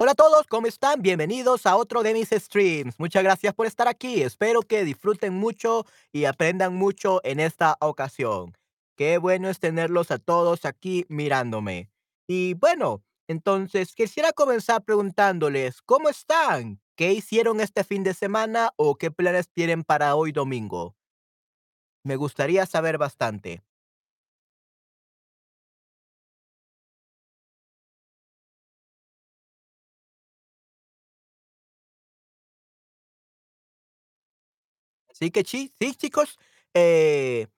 Hola a todos, ¿cómo están? Bienvenidos a otro de mis streams. Muchas gracias por estar aquí. Espero que disfruten mucho y aprendan mucho en esta ocasión. Qué bueno es tenerlos a todos aquí mirándome. Y bueno, entonces quisiera comenzar preguntándoles, ¿cómo están? ¿Qué hicieron este fin de semana o qué planes tienen para hoy domingo? Me gustaría saber bastante. Así que sí, sí, chicos, eh,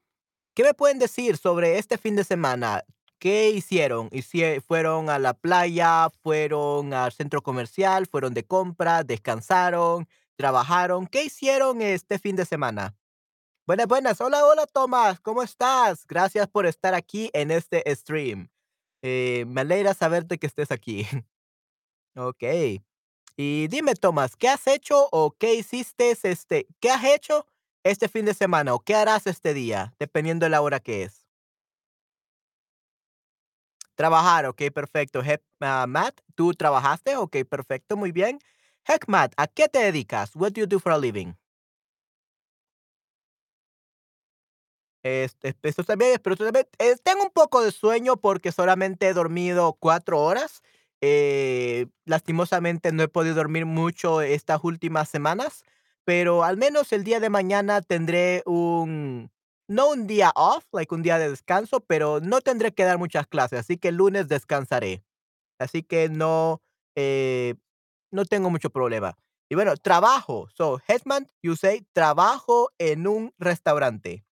¿Qué me pueden decir sobre este fin de semana? ¿Qué hicieron? Hicie ¿Fueron a la playa? ¿Fueron al centro comercial? ¿Fueron de compras? ¿Descansaron? ¿Trabajaron? ¿Qué hicieron este fin de semana? Buenas, buenas. Hola, hola, Tomás. ¿Cómo estás? Gracias por estar aquí en este stream. Eh, me alegra saberte que estés aquí. Okey. Y dime, Tomás, ¿qué has hecho o qué hiciste, este, qué has hecho este fin de semana o qué harás este día, dependiendo de la hora que es? Trabajar, okey, perfecto. Heck, ah, Matt, ¿tú trabajaste? Okey, perfecto, muy bien. Heck, Matt, ¿a qué te dedicas? What do you do for a living? Este, eso también, pero también eh, tengo un poco de sueño porque solamente he dormido 4 horas. Eh, lastimosamente no he podido dormir mucho estas últimas semanas, pero al menos el día de mañana tendré un no un día off, like un día de descanso, pero no tendré que dar muchas clases, así que el lunes descansaré. Así que no, eh, no tengo mucho problema. Y bueno, trabajo. So, Hetman, you say, trabajo en un restaurante.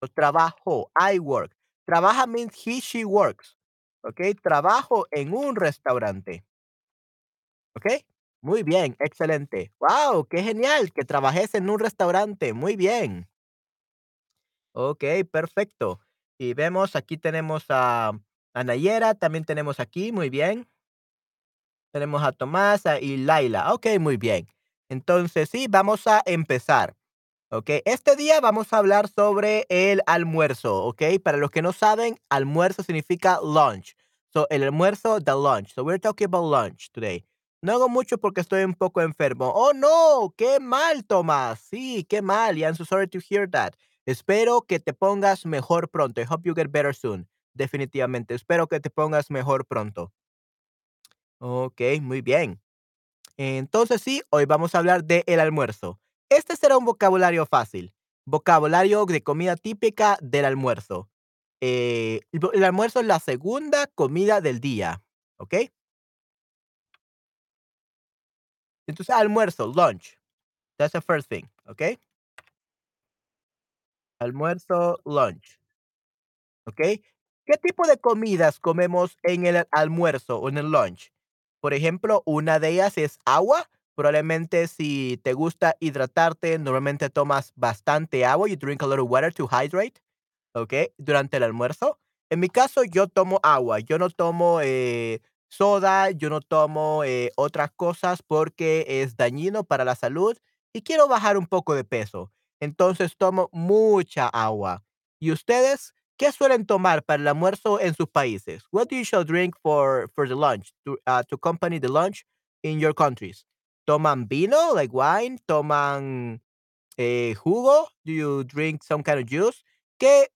So, trabajo, I work. Trabaja means he, she works. ¿Ok? Trabajo en un restaurante. ¿Ok? Muy bien, excelente. Wow, qué genial que trabajes en un restaurante. Muy bien. Ok, perfecto. Y vemos, aquí tenemos a, a Nayera, también tenemos aquí, muy bien. Tenemos a Tomás y Laila. Ok, muy bien. Entonces, sí, vamos a empezar. Ok, este día vamos a hablar sobre el almuerzo. Ok, para los que no saben, almuerzo significa lunch. So, el almuerzo, the lunch. So, we're talking about lunch today. No hago mucho porque estoy un poco enfermo. Oh, no, qué mal, Tomás. Sí, qué mal. Yeah, I'm so sorry to hear that. Espero que te pongas mejor pronto. I hope you get better soon. Definitivamente. Espero que te pongas mejor pronto. Ok, muy bien. Entonces sí, hoy vamos a hablar de el almuerzo. Este será un vocabulario fácil. Vocabulario de comida típica del almuerzo. Eh, el, almuerzo es la segunda comida del día. ¿Ok? Entonces, almuerzo, lunch. That's the first thing. ¿Ok? Almuerzo, lunch. ¿Ok? ¿Qué tipo de comidas comemos en el almuerzo o en el lunch? Por ejemplo, una de ellas es agua. Probablemente si te gusta hidratarte, normalmente tomas bastante agua. You drink a lot of water to hydrate. ¿ok? Durante el almuerzo. En mi caso, yo tomo agua, yo no tomo eh, soda, yo no tomo eh, otras cosas porque es dañino para la salud y quiero bajar un poco de peso. Entonces tomo mucha agua. ¿Y ustedes qué suelen tomar para el almuerzo en sus países? What do you shall drink for, for the lunch, to, uh, to accompany the lunch in your countries? ¿Toman vino, like wine? ¿Toman eh, jugo? Do you drink some kind of juice? ¿Qué,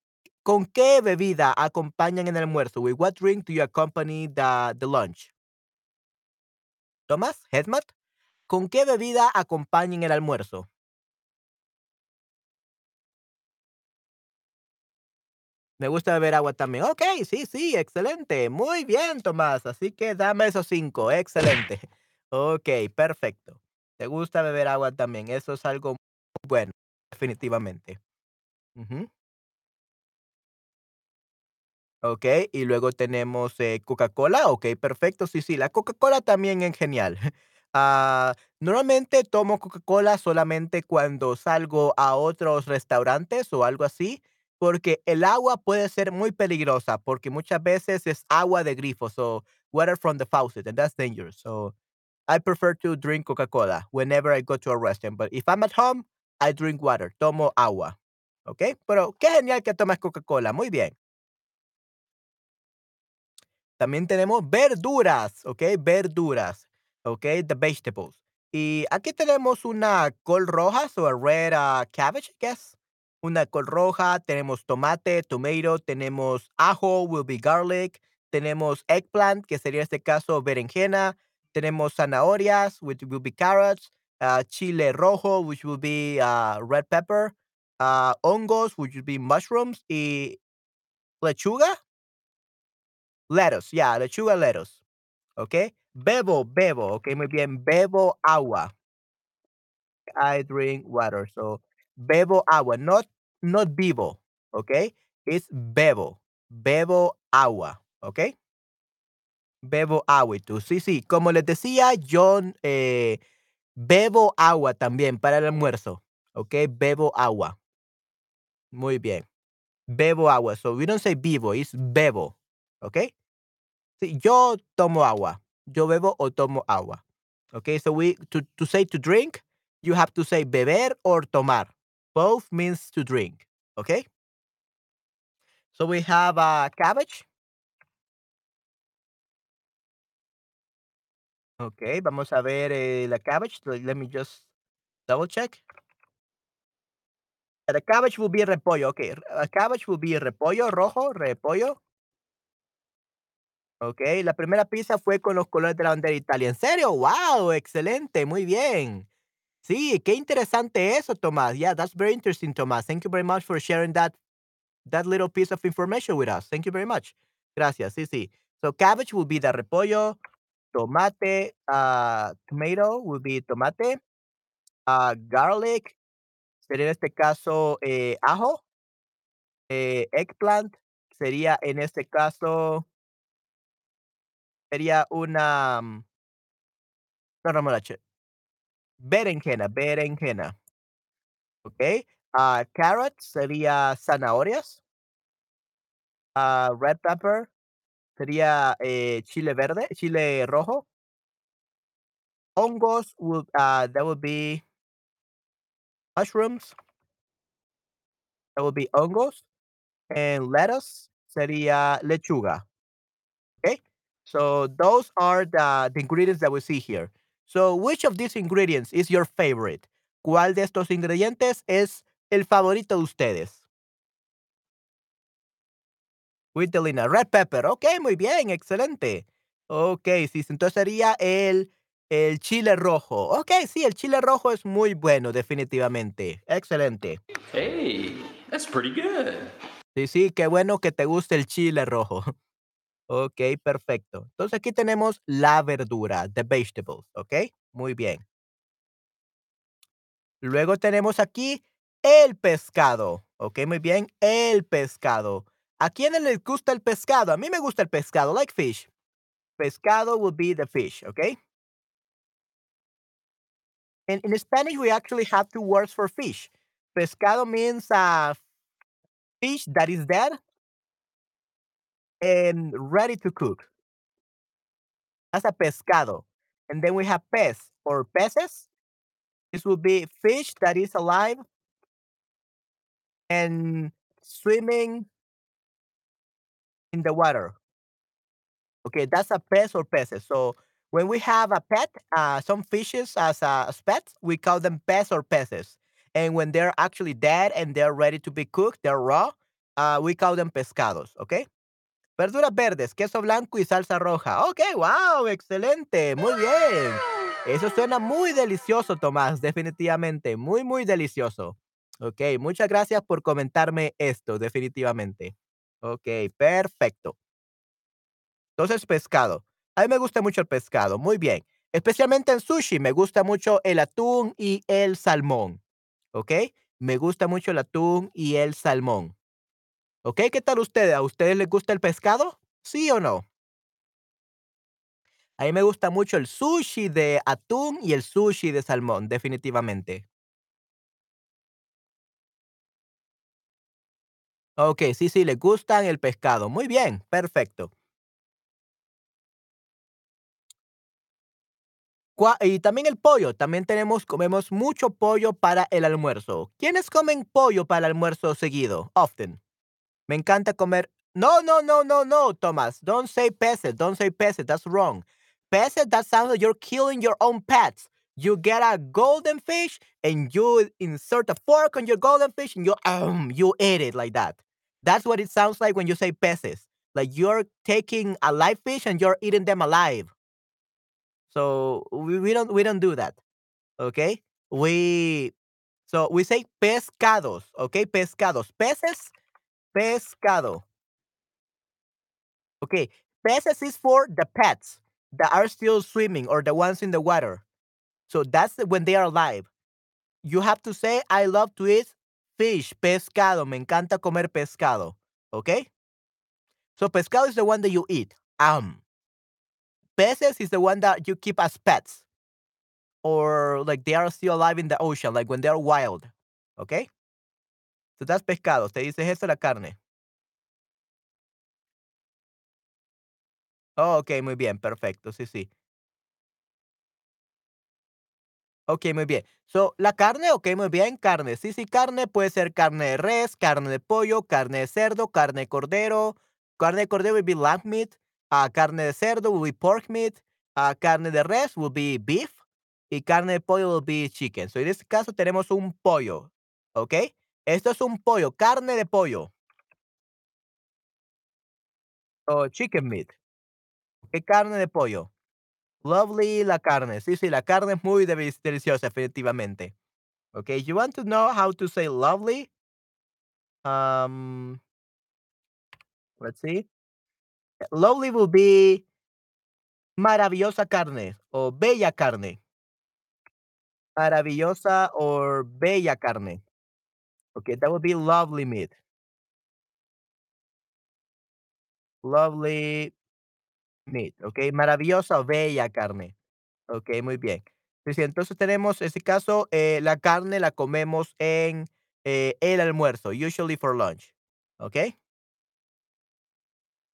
¿Con qué bebida acompañan en el almuerzo? With what drink do you accompany the, the lunch? ¿Tomás? ¿Hedmat? ¿Con qué bebida acompañan el almuerzo? Me gusta beber agua también. Ok, sí, sí, excelente. Muy bien, Tomás. Así que dame esos cinco. Excelente. Ok, perfecto. ¿Te gusta beber agua también? Eso es algo bueno, definitivamente. Ujú. Okey, y luego tenemos, eh, Coca-Cola, okey, perfecto, sí, sí, la Coca-Cola también es genial. Ah, normalmente tomo Coca-Cola solamente cuando salgo a otros restaurantes o algo así, porque el agua puede ser muy peligrosa, porque muchas veces es agua de grifo, so water from the faucet, and that's dangerous, so I prefer to drink Coca-Cola whenever I go to a restaurant, but if I'm at home, I drink water, tomo agua, okey, pero qué genial que tomas Coca-Cola, muy bien. También tenemos verduras, ¿ok? Verduras, ¿ok? The vegetables. Y aquí tenemos una col roja, so a red uh, cabbage, I guess. Una col roja, tenemos tomate, tomato, tenemos ajo, will be garlic, tenemos eggplant, que sería en este caso berenjena, tenemos zanahorias, which will be carrots, uh, chile rojo, which will be uh, red pepper, uh, hongos, which will be mushrooms, y lechuga, lettuce, yeah, lechuga, lettuce, Okay. Bebo, bebo, ok, muy bien, bebo agua. I drink water, so bebo agua, not, not vivo, ok? It's bebo, bebo agua, ok? Bebo agua y tú. Sí, sí, como les decía, yo eh, bebo agua también para el almuerzo, ok? Bebo agua. Muy bien. Bebo agua. So we don't say vivo, it's bebo, ok? Sí, yo tomo agua. Yo bebo o tomo agua. Okay, so we to, to say to drink, you have to say beber or tomar. Both means to drink. Okay? So we have a uh, cabbage. Okay, vamos a ver eh, la cabbage. Let me just double check. The cabbage will be repollo. Okay, a cabbage will be repollo rojo, repollo. Okey, la primera pizza fue con los colores de la bandera de ¿en serio? ¡Wow! Excelente, muy bien. Sí, qué interesante eso, Tomás. Yeah, that's very interesting, Tomás. Thank you very much for sharing that that little piece of information with us. Thank you very much. Gracias, sí, sí. So cabbage will be the repollo, tomate, uh, tomato will be tomate, uh, garlic, sería en este caso, eh, ajo, eh, eggplant, sería en este caso Sería una, mm, no remolacha. Berenjena, berenjena. Okey. Ah, carrots sería zanahorias. Ah, red pepper sería, eh, chile verde, chile rojo. Hongos would, ah, that would be mushrooms. That would be hongos. And lettuce sería lechuga. Okay? So those are the, the ingredients that we see here. So which of these ingredients is your favorite? ¿Cuál de estos ingredientes es el favorito de ustedes? With the lina, red pepper. Ok, muy bien, excelente. Ok, sí, entonces sería el, el chile rojo. Ok, sí, el chile rojo es muy bueno, definitivamente. Excelente. Hey, that's pretty good. Sí, sí, qué bueno que te guste el chile rojo. Ok, perfecto. Entonces aquí tenemos la verdura, the vegetables, ¿ok? Muy bien. Luego tenemos aquí el pescado, ¿ok? Muy bien, el pescado. ¿A quiénes les gusta el pescado? A mí me gusta el pescado, like fish. Pescado will be the fish, okay? And in Spanish, we actually have two words for fish. Pescado means uh, fish that is dead and ready to cook. That's a pescado. And then we have pez or peces. This would be fish that is alive and swimming in the water. Okay, that's a pez or peces. So when we have a pet, uh, some fishes as, uh, as pets, we call them pez or peces. And when they're actually dead and they're ready to be cooked, they're raw, uh, we call them pescados. Okay. Verduras verdes, queso blanco y salsa roja. Ok, wow, excelente, muy bien. Eso suena muy delicioso, Tomás, definitivamente, muy, muy delicioso. Ok, muchas gracias por comentarme esto, definitivamente. Ok, perfecto. Entonces, pescado. A mí me gusta mucho el pescado, muy bien. Especialmente en sushi, me gusta mucho el atún y el salmón. ¿Ok? Me gusta mucho el atún y el salmón. ¿Ok? ¿Qué tal ustedes? ¿A ustedes les gusta el pescado? ¿Sí o no? A mí me gusta mucho el sushi de atún y el sushi de salmón, definitivamente. Ok, sí, sí, les gustan el pescado. Muy bien, perfecto. Y también el pollo, también tenemos, comemos mucho pollo para el almuerzo. ¿Quiénes comen pollo para el almuerzo seguido? Often. Me encanta comer No, no, no, no, no, Thomas. Don't say peces. Don't say peces. That's wrong. Peces, that sounds like you're killing your own pets. You get a golden fish and you insert a fork on your golden fish and you um you eat it like that. That's what it sounds like when you say peces. Like you're taking a live fish and you're eating them alive. So we, we don't we don't do that. Okay? We so we say pescados, okay? Pescados. Peces, pescado. Okay, peces is for the pets that are still swimming or the ones in the water. So that's when they are alive. You have to say, I love to eat fish, pescado. Me encanta comer pescado. Okay? So pescado is the one that you eat. Um, peces is the one that you keep as pets. Or like they are still alive in the ocean, like when they are wild. Okay? So that's pescado. Te dices eso la carne. Oh, ok, muy bien, perfecto. Sí, sí. Ok, muy bien. So, la carne, ok, muy bien, carne. Sí, sí, carne puede ser carne de res, carne de pollo, carne de cerdo, carne de cordero. Carne de cordero will be lamb meat. ah, carne de cerdo will be pork meat. ah, carne de res will be beef. Y carne de pollo will be chicken. So, en este caso tenemos un pollo. ¿Ok? Esto es un pollo, carne de pollo. O chicken meat. ¿Qué carne de pollo? Lovely la carne. Sí, sí, la carne es muy deliciosa, definitivamente. Okay, you want to know how to say lovely? Um, let's see. Lovely will be maravillosa carne o bella carne. Maravillosa or bella carne. Okay, that would be lovely meat. Lovely meat. Maravillosa bella carne. Ok, muy bien. Entonces tenemos, en este caso, eh, la carne la comemos en eh, el almuerzo, usually for lunch. Ok.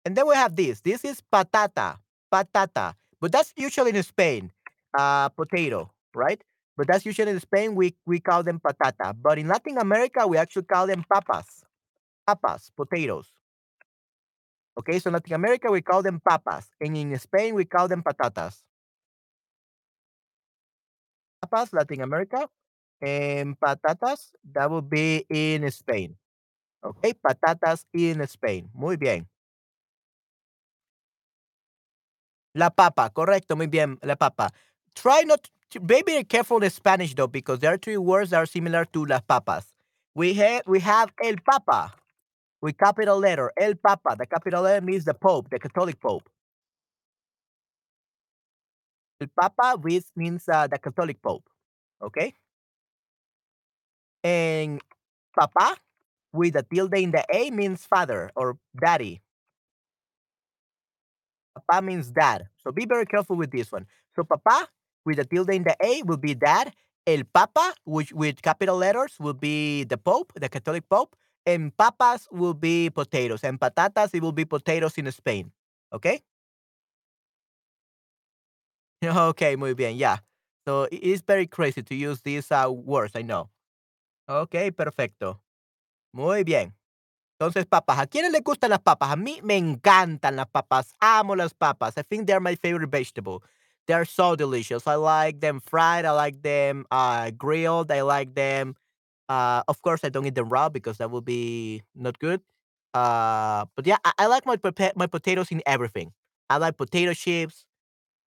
And then we have this. This is patata. Patata. But that's usually in Spain. Uh, potato, right? But that's usually in Spain, we, we call them patata. But in Latin America, we actually call them papas. Papas, potatoes. Okay, so in Latin America, we call them papas. And in Spain, we call them patatas. Papas, Latin America. And patatas, that would be in Spain. Okay, patatas in Spain. Muy bien. La papa, correcto, muy bien, la papa. Try not to be very careful in Spanish though, because there are three words that are similar to las papas. We have we have el papa with capital letter. El papa. The capital letter means the Pope, the Catholic Pope. El papa which means uh, the Catholic Pope. Okay. And papa with a tilde in the A means father or daddy. Papa means dad. So be very careful with this one. So papa with a tilde in the A will be dad. El papa, which with capital letters will be the Pope, the Catholic Pope. And papas will be potatoes. And patatas, it will be potatoes in Spain. Okay? Okay, muy bien, yeah. So it is very crazy to use these uh, words, I know. Okay, perfecto. Muy bien. Entonces, papas. ¿A quiénes les gustan las papas? A mí me encantan las papas. Amo las papas. I think they're my favorite vegetable. They're so delicious. I like them fried. I like them uh, grilled. I like them. Uh, of course, I don't eat them raw because that would be not good. Uh, but yeah, I, like my potatoes in everything. I like potato chips,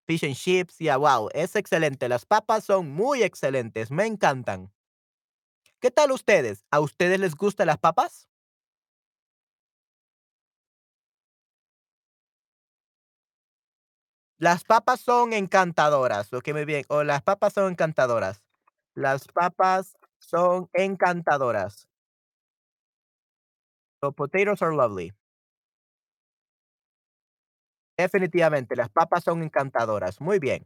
fish and chips. Yeah, wow, es excelente. Las papas son muy excelentes. Me encantan. ¿Qué tal ustedes? ¿A ustedes les gustan las papas? Las papas son encantadoras, ok, muy bien. O las papas son encantadoras. Las papas son encantadoras. So potatoes are lovely. Definitivamente, las papas son encantadoras. Muy bien.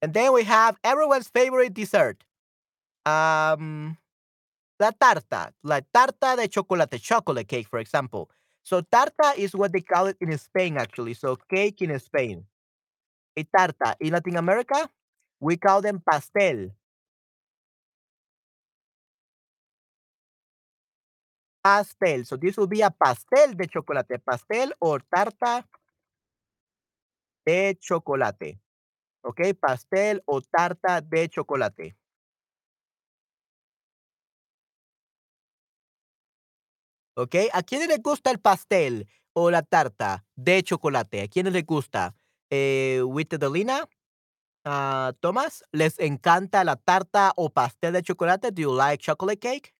And then we have everyone's favorite dessert. Um, la tarta, la tarta de chocolate, chocolate cake, for example. So tarta is what they call it in Spain, actually. So cake in Spain. A tarta. In Latin America, we call them pastel. Pastel. So this will be a pastel de chocolate. Pastel o tarta de chocolate. ¿Ok? Pastel o tarta de chocolate. ¿Ok? ¿A quiénes les gusta el pastel o la tarta de chocolate? ¿A quiénes les gusta? Eh, Dolina, uh, Thomas, ¿les encanta la tarta o pastel de chocolate? Do you like chocolate cake?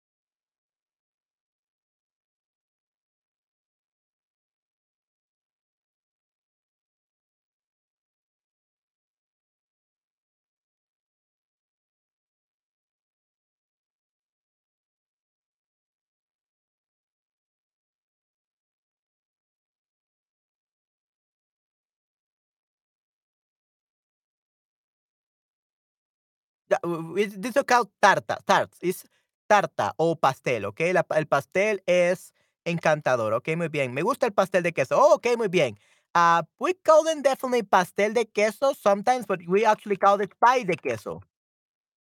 This is called tarta, tarts, is tarta o pastel, ¿ok? La el pastel es encantador, ¿ok? Muy bien. Me gusta el pastel de queso. Oh, ok, muy bien. Uh, we call them definitely pastel de queso sometimes, but we actually call it pie de queso.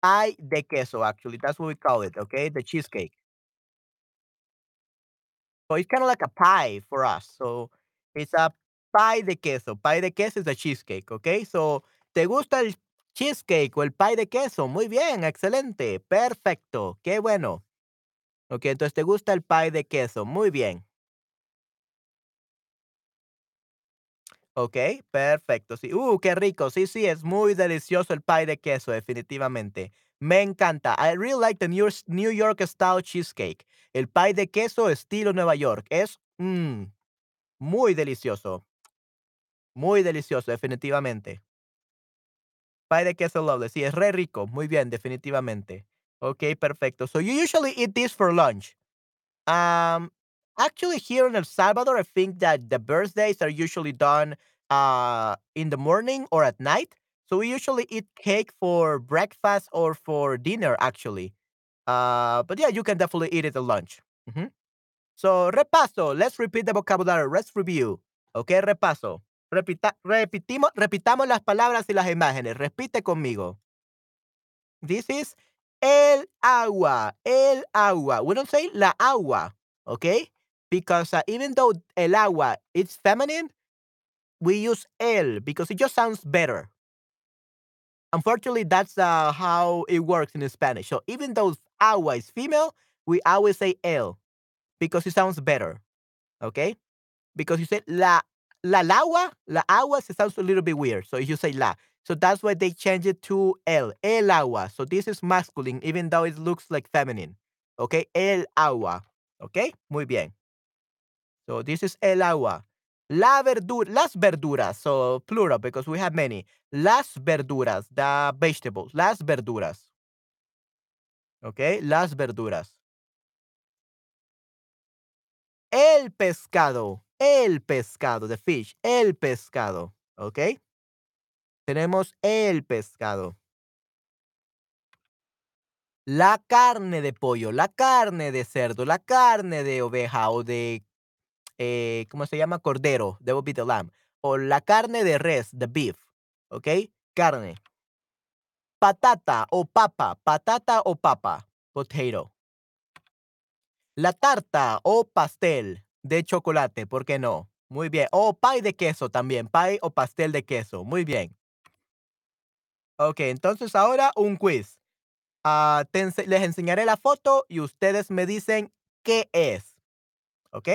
Pie de queso, actually. That's what we call it, okay? The cheesecake. So it's kind of like a pie for us. So it's a pie de queso. Pie de queso is a cheesecake, okay? So, ¿te gusta el cheesecake o el pie de queso? Muy bien, excelente, perfecto, qué bueno. Ok, entonces te gusta el pie de queso. Muy bien. Ok, perfecto. Sí. Uh, qué rico. Sí, sí, es muy delicioso el pie de queso, definitivamente. Me encanta. I really like the New, York style cheesecake. El pie de queso estilo Nueva York. Es mm, muy delicioso. Muy delicioso, definitivamente. Pie de queso lovely. Sí, es re rico. Muy bien, definitivamente. Ok, perfecto. So you usually eat this for lunch. Um, actually, here in El Salvador, I think that the birthdays are usually done uh in the morning or at night. So we usually eat cake for breakfast or for dinner, actually. Uh, but yeah, you can definitely eat it at lunch. Mhm. So repaso. Let's repeat the vocabulary. Let's review. Okay, repaso. Repita, repitimos, repitamos las palabras y las imágenes. Repite conmigo. This is el agua, el agua. We don't say la agua, okay? Because uh, even though el agua is feminine, we use el because it just sounds better. Unfortunately, that's uh, how it works in Spanish. So even though agua is female, we always say el because it sounds better, okay? Because you say la la la agua, la agua it sounds a little bit weird. So you say la. So that's why they change it to el, el agua. So this is masculine, even though it looks like feminine. Okay, el agua. Okay, muy bien. So this is el agua. La verdura, las verduras. So plural because we have many. Las verduras, the vegetables. Las verduras. Okay, las verduras. El pescado, el pescado, the fish, el pescado. Okay. Tenemos el pescado. La carne de pollo, la carne de cerdo, la carne de oveja o de, eh, ¿cómo se llama? Cordero, that be the lamb. O la carne de res, the beef, ¿ok? Carne. Patata o papa, patata o papa, potato. La tarta o pastel de chocolate, ¿por qué no? Muy bien. O pie de queso también, pie o pastel de queso, muy bien. Ok, entonces ahora un quiz. Ense- les enseñaré la foto y ustedes me dicen qué es. ¿Ok?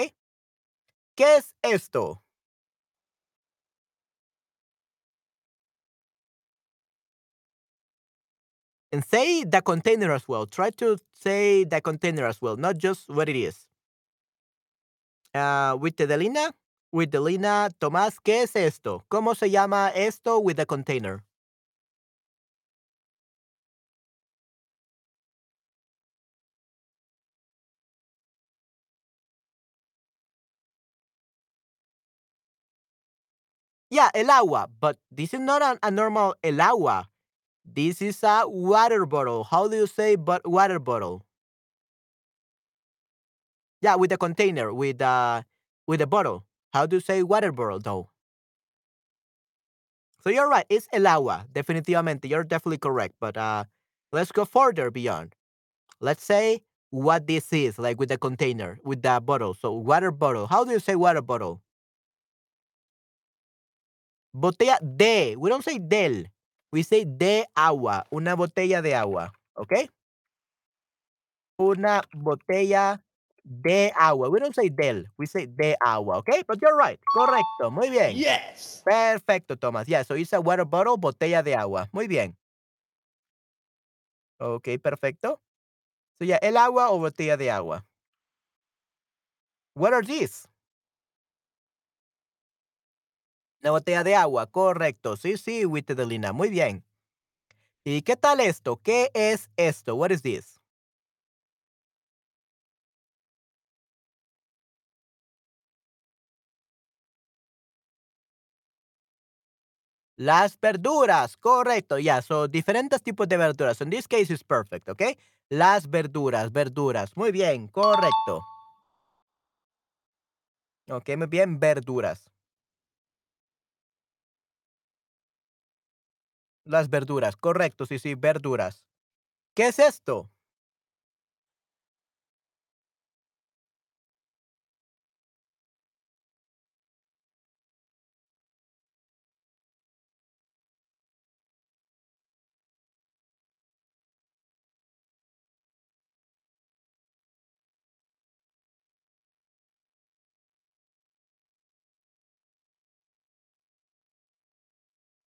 ¿Qué es esto? And say the container as well. Try to say the container as well, not just what it is. Ah, with the Delina, with Delina, Tomás, ¿qué es esto? ¿Cómo se llama esto with the container? Yeah, el agua, but this is not a, a normal el agua. This is a water bottle. How do you say but water bottle? Yeah, with the container, with uh with the bottle. How do you say water bottle though? So you're right, it's el agua, definitivamente. You're definitely correct. But uh let's go further beyond. Let's say what this is, like with the container, with the bottle. So water bottle. How do you say water bottle? Botella de. We don't say del. We say de agua. Una botella de agua. Okay? Una botella de agua. We don't say del. We say de agua. Okay? But you're right. Correcto. Muy bien. Yes. Perfecto, Thomas. Yeah, so it's a water bottle, botella de agua. Muy bien. Ok, perfecto. So yeah, el agua o botella de agua. What are these? La botella de agua, correcto. Sí, sí, Wittedelina. Muy bien. ¿Y qué tal esto? ¿Qué es esto? What is this? Las verduras, correcto. Yeah, so diferentes tipos de verduras. In this case is perfect, okay? Las verduras, verduras. Muy bien, correcto. Ok, muy bien, verduras. Las verduras, correcto, sí, sí, verduras. ¿Qué es esto?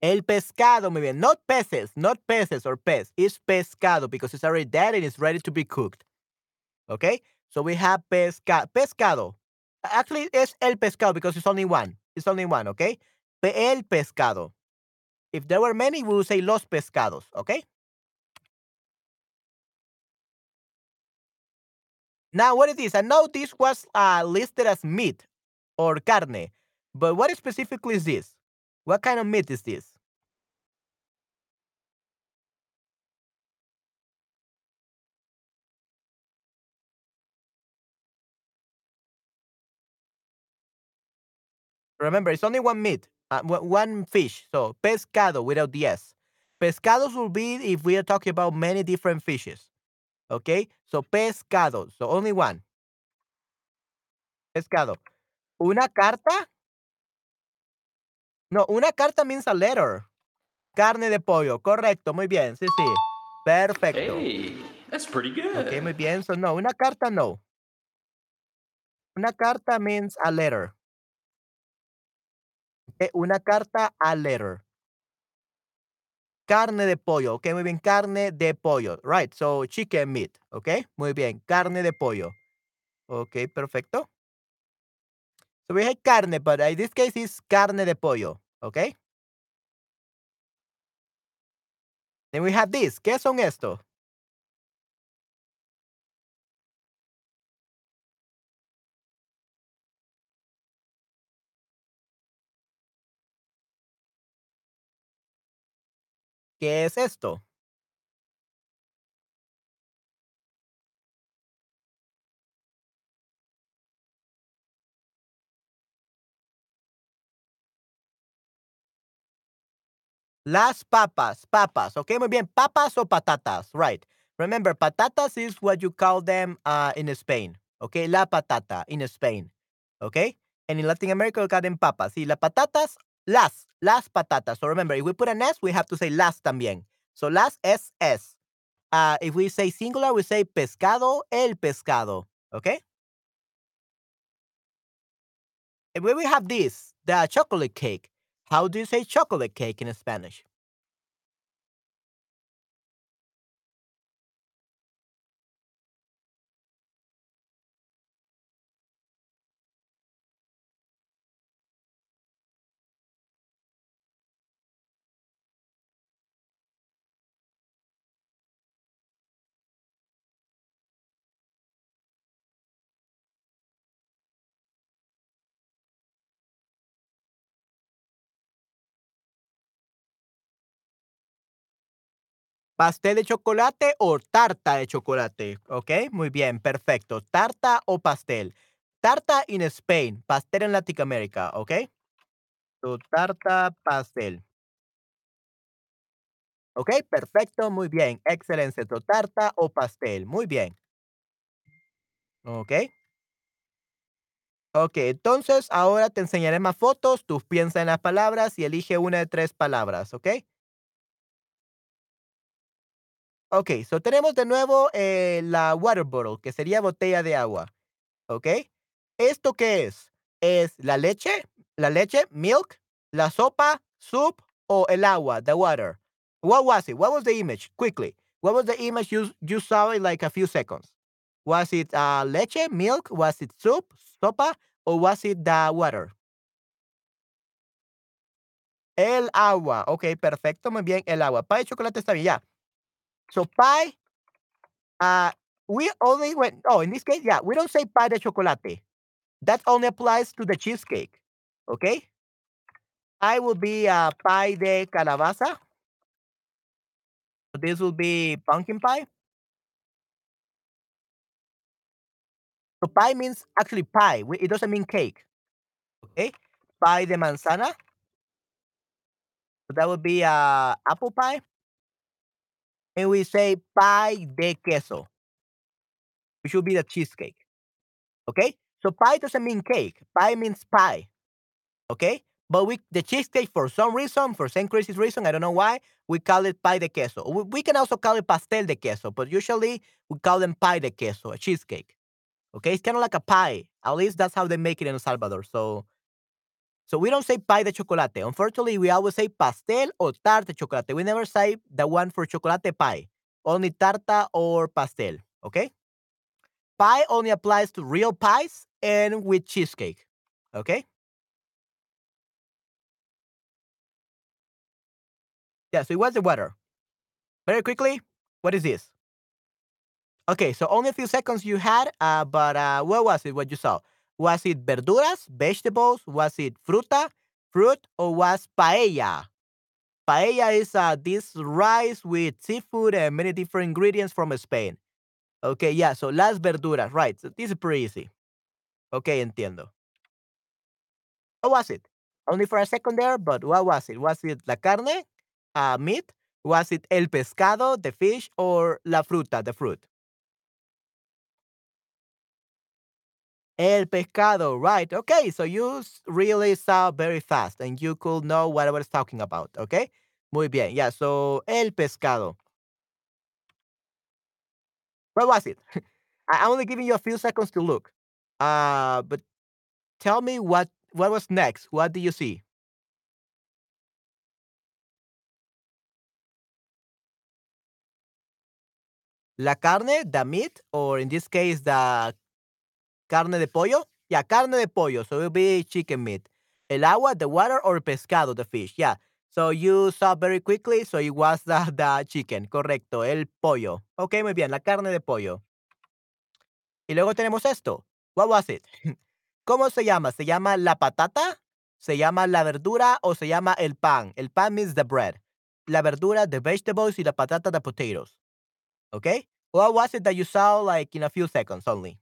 El pescado, muy bien. Not peces, not peces or pez. It's pescado because it's already dead and it's ready to be cooked. Okay? So we have pesca pescado. Actually, it's el pescado because it's only one. It's only one, okay? El pescado. If there were many, we would say los pescados, okay? Now, what is this? I know this was uh, listed as meat or carne, but what specifically is this? What kind of meat is this? Remember, it's only one meat, uh, one fish. So pescado without the s. Pescados will be if we are talking about many different fishes. Okay, so pescado. So only one. Pescado. Una carta. No, una carta means a letter. Carne de pollo. Correcto. Muy bien. Sí, sí. Perfecto. Hey, that's pretty good. Ok, muy bien. So no, una carta no. Una carta means a letter. Una carta a letter. Carne de pollo. Ok, muy bien. Carne de pollo. Right. So chicken meat. Ok, muy bien. Carne de pollo. Ok, perfecto. So we have carne, but in this case is carne de pollo. Ok. Then we have this. ¿Qué son estos? ¿Qué es esto? Las papas, papas. Okay, muy bien. Papas o patatas, right. Remember, patatas is what you call them uh, in Spain. Okay, la patata in Spain. Okay, and in Latin America, we call them papas. Y las patatas, las, las patatas. So remember, if we put an S, we have to say las también. So las es es. Uh, if we say singular, we say pescado, el pescado. Okay? And when we have this, the chocolate cake. How do you say chocolate cake in Spanish? Pastel de chocolate o tarta de chocolate. Ok, muy bien, perfecto. Tarta o pastel. Tarta in Spain, pastel en Latinoamérica, ¿ok? So, tarta, pastel. Ok, perfecto, muy bien. Excelente. So, tarta o pastel. Muy bien. Okey. Okey, entonces ahora te enseñaré más fotos, tú piensa en las palabras y elige una de 3 palabras, ¿okey? Okey, so tenemos de nuevo, eh, la water bottle, que sería botella de agua, ¿okey? ¿Esto qué es? ¿Es la leche? ¿La leche, milk, la sopa, soup, o el agua, the water? What was it? What was the image? Quickly. What was the image you you saw in like a few seconds? Was it, uh, leche, milk? Was it soup, sopa, or was it the water? El agua. Okey, perfecto, muy bien, el agua. Pie de chocolate está bien, ya. So pie, uh, we only went oh, in this case, yeah, we don't say pie de chocolate. That only applies to the cheesecake, okay? Pie will be, uh, pie de calabaza. This will be pumpkin pie. So pie means actually pie, it doesn't mean cake, ¿okey? Pie de manzana. So That would be, uh, apple pie. And we say pie de queso. Which will be the cheesecake, Okay? So pie doesn't mean cake, pie means pie, Okay? But we the cheesecake for some reason, for some crazy reason, I don't know why, we call it pie de queso. We we can also call it pastel de queso, but usually we call them pie de queso, a cheesecake, okay? It's kinda like a pie, at least that's how they make it in El Salvador, so so we don't say pie de chocolate. Unfortunately, we always say pastel or tarte de chocolate. We never say the one for chocolate pie, only tarta or pastel, okay? Pie only applies to real pies and with cheesecake, okay? Yeah, so it was the water. Very quickly, what is this? Okay, so only a few seconds you had, uh, but uh, what was it? What you saw? Was it verduras, vegetables? Was it fruta, fruit, or was paella? Paella is uh, this rice with seafood and many different ingredients from Spain. Okay, yeah, so las verduras, right? So this is pretty easy. Okay, entiendo. What was it? Only for a second there, but what was it? Was it la carne, uh, meat? Was it el pescado, the fish, or la fruta, the fruit? El pescado, right. Okay, so you really saw very fast and you could know what I was talking about, okay? Muy bien, yeah, so el pescado. What was it? I'm only giving you a few seconds to look. Uh, but tell me what what was next? What do you see? La carne, the meat, or in this case, the carne de pollo? Yeah, carne de pollo. So it will be chicken meat. El agua, the water, or pescado, the fish. Yeah. So you saw very quickly, so it was the, the chicken. Correcto, el pollo. Ok, muy bien, la carne de pollo. Y luego tenemos esto. What was it? ¿Cómo se llama? ¿Se llama la patata? ¿Se llama la verdura o se llama el pan? El pan means the bread. La verdura, the vegetables, y la patata, the potatoes. Okay? What was it that you saw like in a few seconds only?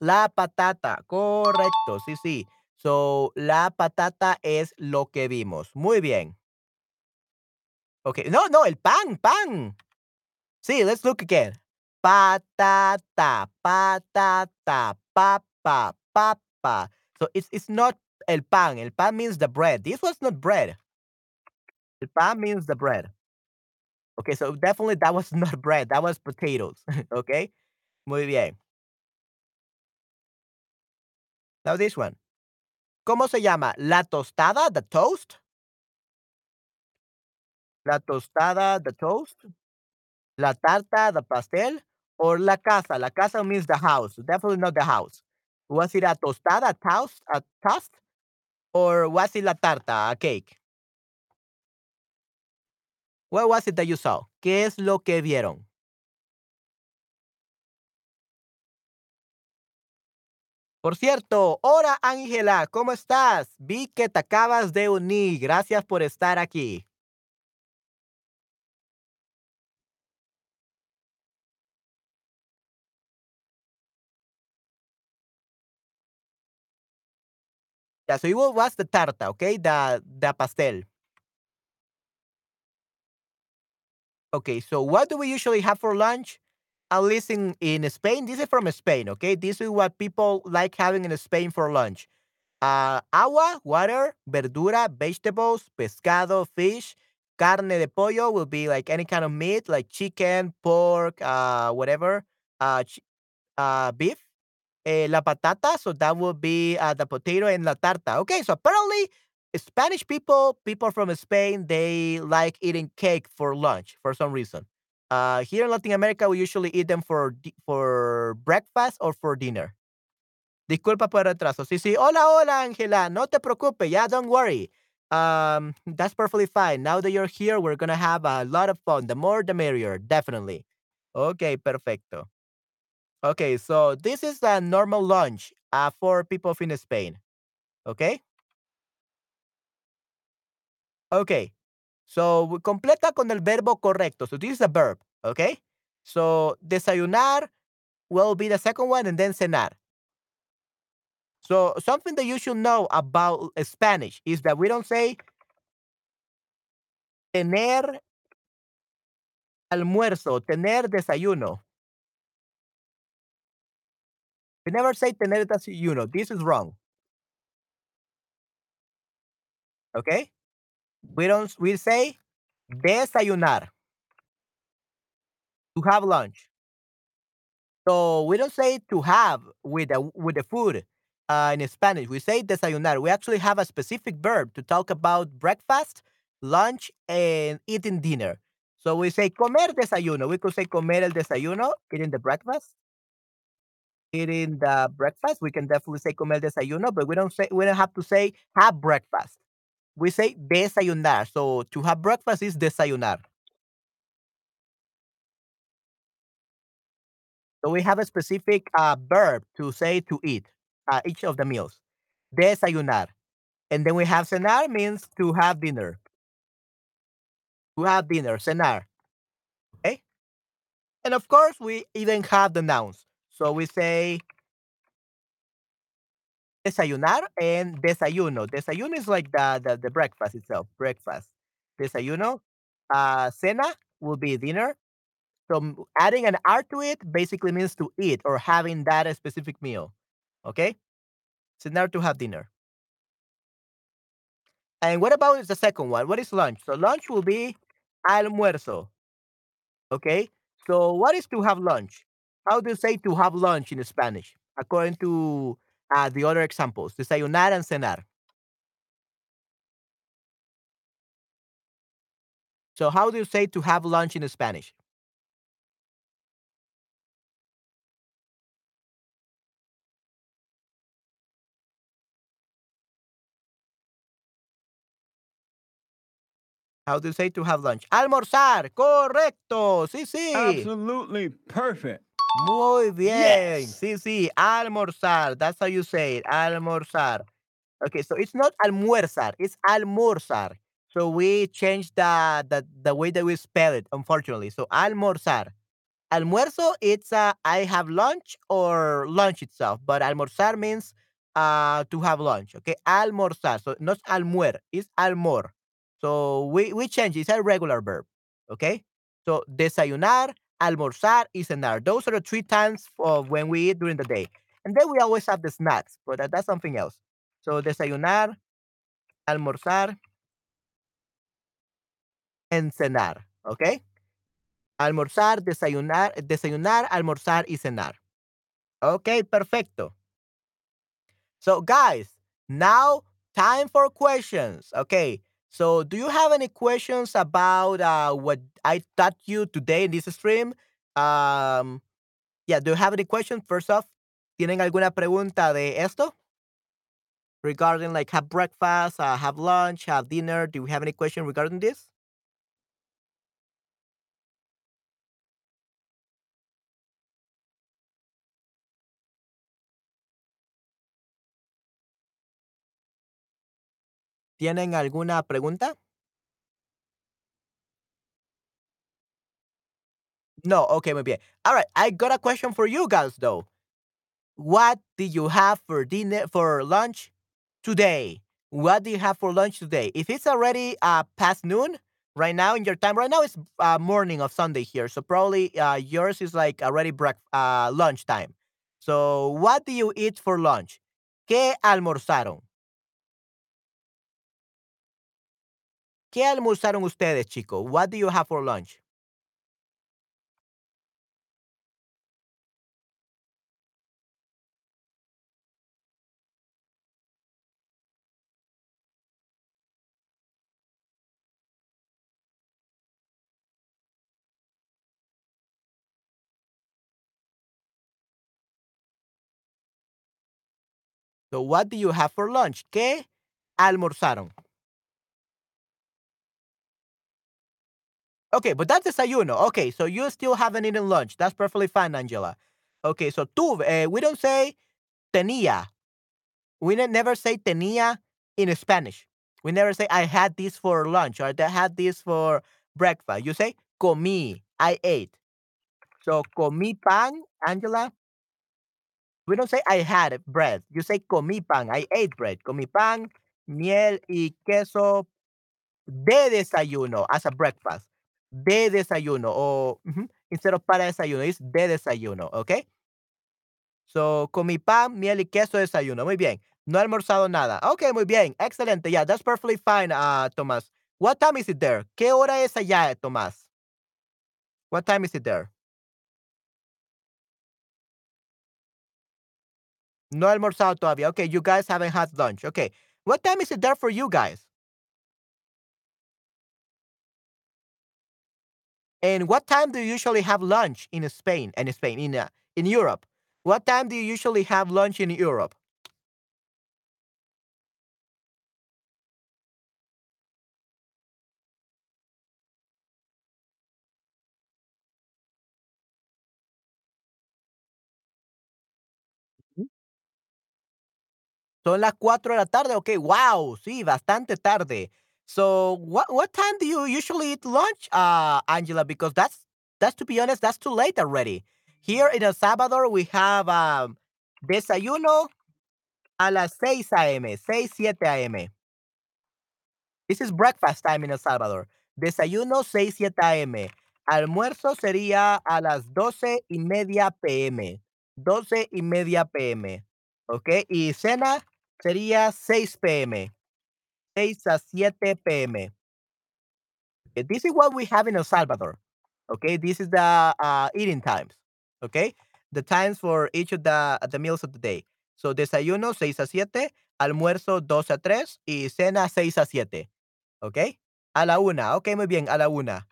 La patata, correcto, sí, sí. So, la patata es lo que vimos. Muy bien. Okay. No, no, el pan, pan. Sí, let's look again. Patata, patata, papa, papa. So it's it's not el pan. El pan means the bread. This was not bread. El pan means the bread. Okay, so definitely that was not bread. That was potatoes. okay? Muy bien. Now this one. ¿Cómo se llama? La tostada, the toast. La tostada, the toast. La tarta, the pastel. Or la casa. La casa means the house. Definitely not the house. Was it a tostada, toast, a toast? Or was it la tarta, a cake? What was it that you saw? ¿Qué es lo que vieron? Por cierto, hola Ángela, ¿cómo estás? Vi que te acabas de unir. Gracias por estar aquí. Yeah, so wa- was the tarta, okay? The the pastel. Okay, so what do we usually have for lunch? At least in, in Spain, this is from Spain, okay? This is what people like having in Spain for lunch. Uh, agua, water, verdura, vegetables, pescado, fish, carne de pollo will be like any kind of meat, like chicken, pork, uh, whatever, uh, uh, beef. Eh, la patata, so that would be uh, the potato and la tarta. Okay, so apparently Spanish people, people from Spain, they like eating cake for lunch for some reason. Uh, here in Latin America, we usually eat them for for breakfast or for dinner. Disculpa por el retraso. Sí, sí. Hola, hola, Ángela. No te preocupes. Yeah, don't worry. Um, that's perfectly fine. Now that you're here, we're gonna have a lot of fun. The more, the merrier. Definitely. Okay, perfecto. Okay, so this is a normal lunch uh, for people in Spain. Okay. Okay. So completa con el verbo correcto. So this is a verb. Okay. So desayunar will be the second one, and then cenar. So something that you should know about Spanish is that we don't say tener almuerzo, tener desayuno. We never say tener desayuno. This is wrong. Okay? We don't we say desayunar to have lunch. So we don't say to have with the with the food uh, in Spanish. We say desayunar. We actually have a specific verb to talk about breakfast, lunch, and eating dinner. So we say comer desayuno. We could say comer el desayuno, eating the breakfast. Eating the breakfast. We can definitely say comer desayuno, but we don't say we don't have to say have breakfast. We say desayunar. So to have breakfast is desayunar. So we have a specific uh, verb to say to eat uh, each of the meals. Desayunar. And then we have cenar means to have dinner. To have dinner, cenar. Okay? And of course, we even have the nouns. So we say desayunar and desayuno. Desayuno is like the, the, the breakfast itself, breakfast. Desayuno. Uh, cena will be dinner. So adding an R to it basically means to eat or having that specific meal. Okay? Cenar to have dinner. And what about the second one? What is lunch? So lunch will be almuerzo. Okay? So what is to have lunch? How do you say to have lunch in Spanish? According to uh, the other examples, desayunar and cenar. So how do you say to have lunch in Spanish? How do you say to have lunch? Almorzar. Correcto. Sí, sí. Absolutely perfect. Muy bien. Yes. Sí, sí. Almorzar. That's how you say it. Almorzar. Okay, so it's not almuerzar, it's almorzar. So we changed the, the the way that we spell it, unfortunately. So almorzar. Almuerzo, it's uh, I have lunch or lunch itself, but almorzar means uh to have lunch. Okay, almorzar. So not almuer, it's almor. So we we change. It's a regular verb. Okay. So desayunar, almorzar, y cenar. Those are the three times of when we eat during the day. And then we always have the snacks, but that, that's something else. So desayunar, almorzar, and cenar. Okay. Almorzar, desayunar, desayunar, almorzar y cenar. Okay, perfecto. So, guys, now time for questions. Okay, so do you have any questions about uh, what I taught you today in this stream? Um, yeah, do you have any questions? First off, ¿tienen alguna pregunta de esto? Regarding like have breakfast, uh, have lunch, have dinner. Do you have any question regarding this? ¿Tienen alguna pregunta? No, okay, muy bien. All right, I got a question for you guys though. What did you have for dinner for lunch today? What do you have for lunch today? If it's already uh past noon right now in your time. Right now it's uh, morning of Sunday here, so probably uh, yours is like already break uh, lunch time. So what do you eat for lunch? ¿Qué almorzaron? ¿Qué almorzaron ustedes, chicos? What do you have for lunch? So what do you have for lunch? ¿Qué almorzaron? Okay, but that's the desayuno. Okay, so you still haven't eaten lunch. That's perfectly fine, Angela. Okay, so tú, uh, we don't say tenía. We ne- never say tenía in Spanish. We never say I had this for lunch or I had this for breakfast. You say comí. I ate. So comí pan, Angela. We don't say I had bread. You say comí pan. I ate bread. Comí pan, miel y queso de desayuno as a breakfast. De desayuno. O ujú, instead of para desayuno, it's de desayuno. Okay? So, comí pan, miel y queso de desayuno. Muy bien. No he almorzado nada. Okay, muy bien. Excelente. Yeah, that's perfectly fine, uh, Tomás. What time is it there? ¿Qué hora es allá, Tomás? What time is it there? No he almorzado todavía. Okay, you guys haven't had lunch. Okay. What time is it there for you guys? And what time do you usually have lunch in Spain? And Spain in uh, in Europe. What time do you usually have lunch in Europe? Son las 4 de la tarde. Okay, wow, sí, bastante tarde. So, what what time do you usually eat lunch, uh, Angela? Because that's that's to be honest, that's too late already. Here in El Salvador, we have um, desayuno a las 6 a.m., 6, 7 a.m. This is breakfast time in El Salvador. Desayuno 6, 7 a.m. Almuerzo sería a las 12 y media p.m. 12 y media p.m. ¿Ok? Y cena sería 6 p.m. 6 a 7 p.m. Okay, This is what we have in El Salvador. Okay, this is the uh, eating times. Okay, the times for each of the, the meals of the day. So, desayuno 6 a 7, almuerzo 2 a 3 y cena 6 a 7. Okay, a la una. Okay, muy bien, a la una.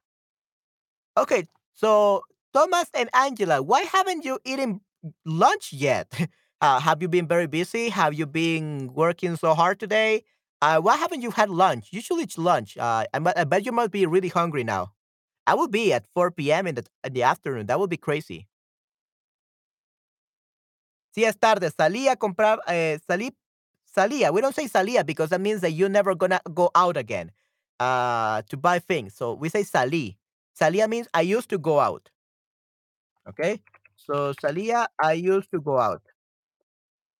Okay, so Thomas and Angela, why haven't you eaten lunch yet? Uh, have you been very busy? Have you been working so hard today? Uh, why haven't you had lunch? Usually it's lunch. Uh, I, bet you must be really hungry now. I will be at 4 p.m. in the, in the afternoon. That would be crazy. Sí, es tarde. Salí a comprar, eh, salí, salía. We don't say salía because that means that you're never gonna go out again uh, to buy things. So we say salí. Salía means I used to go out. Okay? So salía, I used to go out.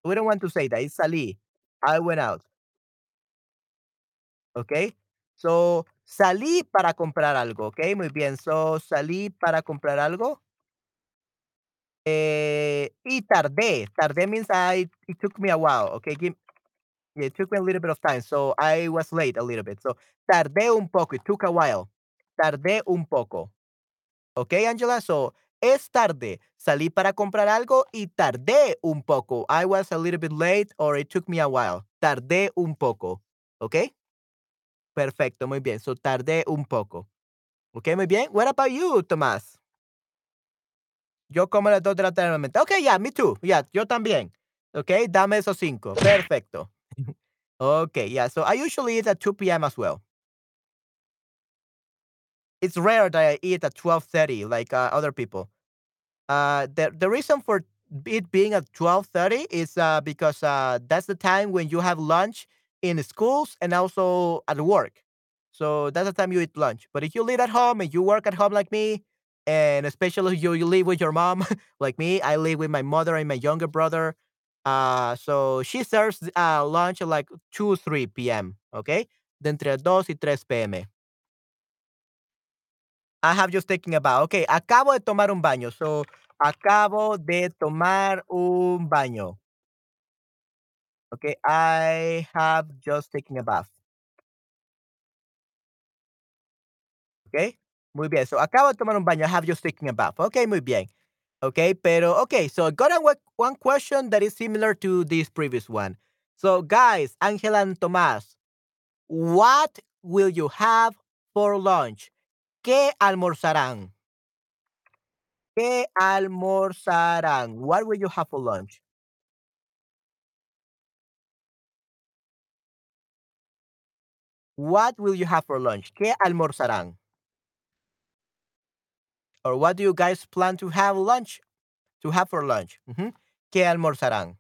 We don't want to say that. It's salí. I went out. Okay? So salí para comprar algo. Okay? Muy bien. So salí para comprar algo. Eh, y tardé. Tardé means I it took me a while. Okay, it took me a little bit of time, so I was late a little bit. So tardé un poco. It took a while. Tardé un poco. Okay, Angela. So es tarde. Salí para comprar algo y tardé un poco. I was a little bit late or it took me a while. Tardé un poco. Okay. Perfecto. Muy bien. So tardé un poco. Okay, muy bien. What about you, Tomás? Yo como las 2 de la tarde normalmente. Ok, yeah, me too. Yeah, yo también. Ok, dame esos cinco. Perfecto. okay, yeah. So I usually eat at 2 p.m. as well. It's rare that I eat at 12:30 like uh, other people. Uh, the the reason for it being at 12:30 is uh, because uh, that's the time when you have lunch in schools and also at work. So that's the time you eat lunch. But if you live at home and you work at home like me, and especially you, you live with your mom like me, I live with my mother and my younger brother. Uh, so she serves uh, lunch at like 2 3 p.m. Okay, de entre 2 y 3 p.m. I have just taken a bath. Okey, acabo de tomar un baño. So, acabo de tomar un baño. Okey, I have just taken a bath. Okey, muy bien. So, acabo de tomar un baño. I have just taken a bath. Okay, muy bien. Okey, pero okay, so got a one question that is similar to this previous one. So, guys, Ángela and Tomás, what will you have for lunch? ¿Qué almorzarán? ¿Qué almorzarán? What will you have for lunch? What will you have for lunch? ¿Qué almorzarán? Or what do you guys plan to have lunch to have for lunch? Ujú. ¿Qué almorzarán?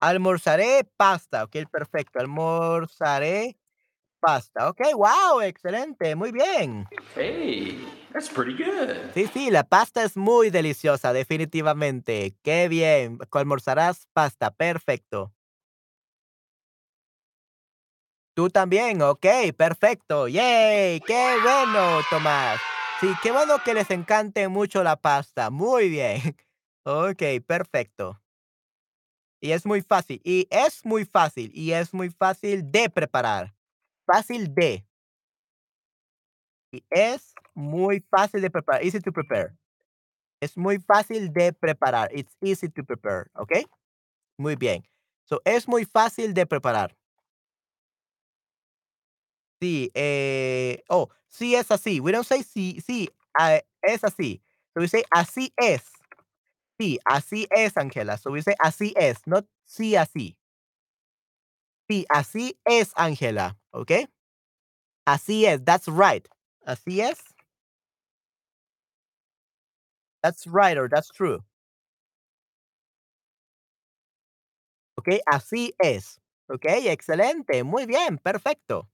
Almorzaré pasta. Okey, perfecto. Almorzaré pasta. Okey, guau, excelente, muy bien. Hey, that's pretty good. Sí, sí, la pasta es muy deliciosa, definitivamente. Qué bien. Almorzarás pasta, perfecto. Tú también, okey, perfecto. Yay, qué bueno, Tomás. Sí, qué bueno que les encante mucho la pasta. Muy bien. Okey, perfecto. Y es muy fácil, y es muy fácil, y es muy fácil de preparar. Fácil de. Y es muy fácil de preparar. Easy to prepare. Es muy fácil de preparar. It's easy to prepare, ¿okey? Muy bien. So, es muy fácil de preparar. Sí, eh, oh, sí es así. We don't say sí, sí, ah, es así. So we say así es. Sí, así es, Angela. So we say así es, not sí así. Sí, así es, Angela, ¿okey? Así es, that's right. Así es. That's right or that's true. Okey, así es. Okey, excelente, muy bien, perfecto.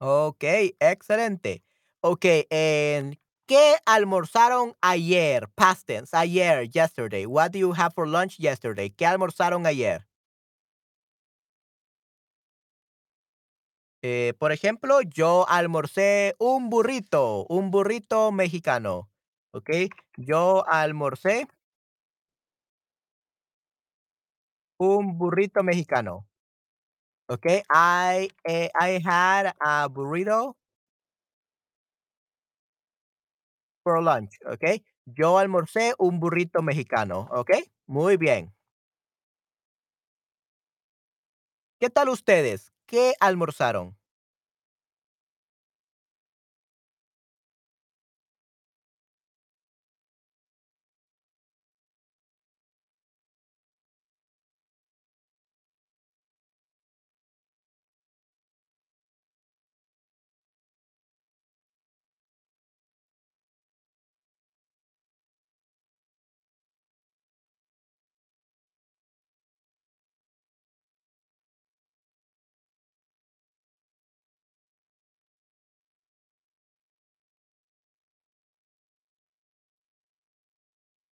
Okey, excelente. Okey, en ¿qué almorzaron ayer? Past tense, ayer, yesterday. What do you have for lunch yesterday? ¿Qué almorzaron ayer? Eh, por ejemplo, yo almorcé un burrito, un burrito mexicano, ¿okey? Yo almorcé un burrito mexicano. ¿Okey? I, eh, I had a burrito lunch, ¿okey? Yo almorcé un burrito mexicano, ¿okey? Muy bien. ¿Qué tal ustedes? ¿Qué almorzaron?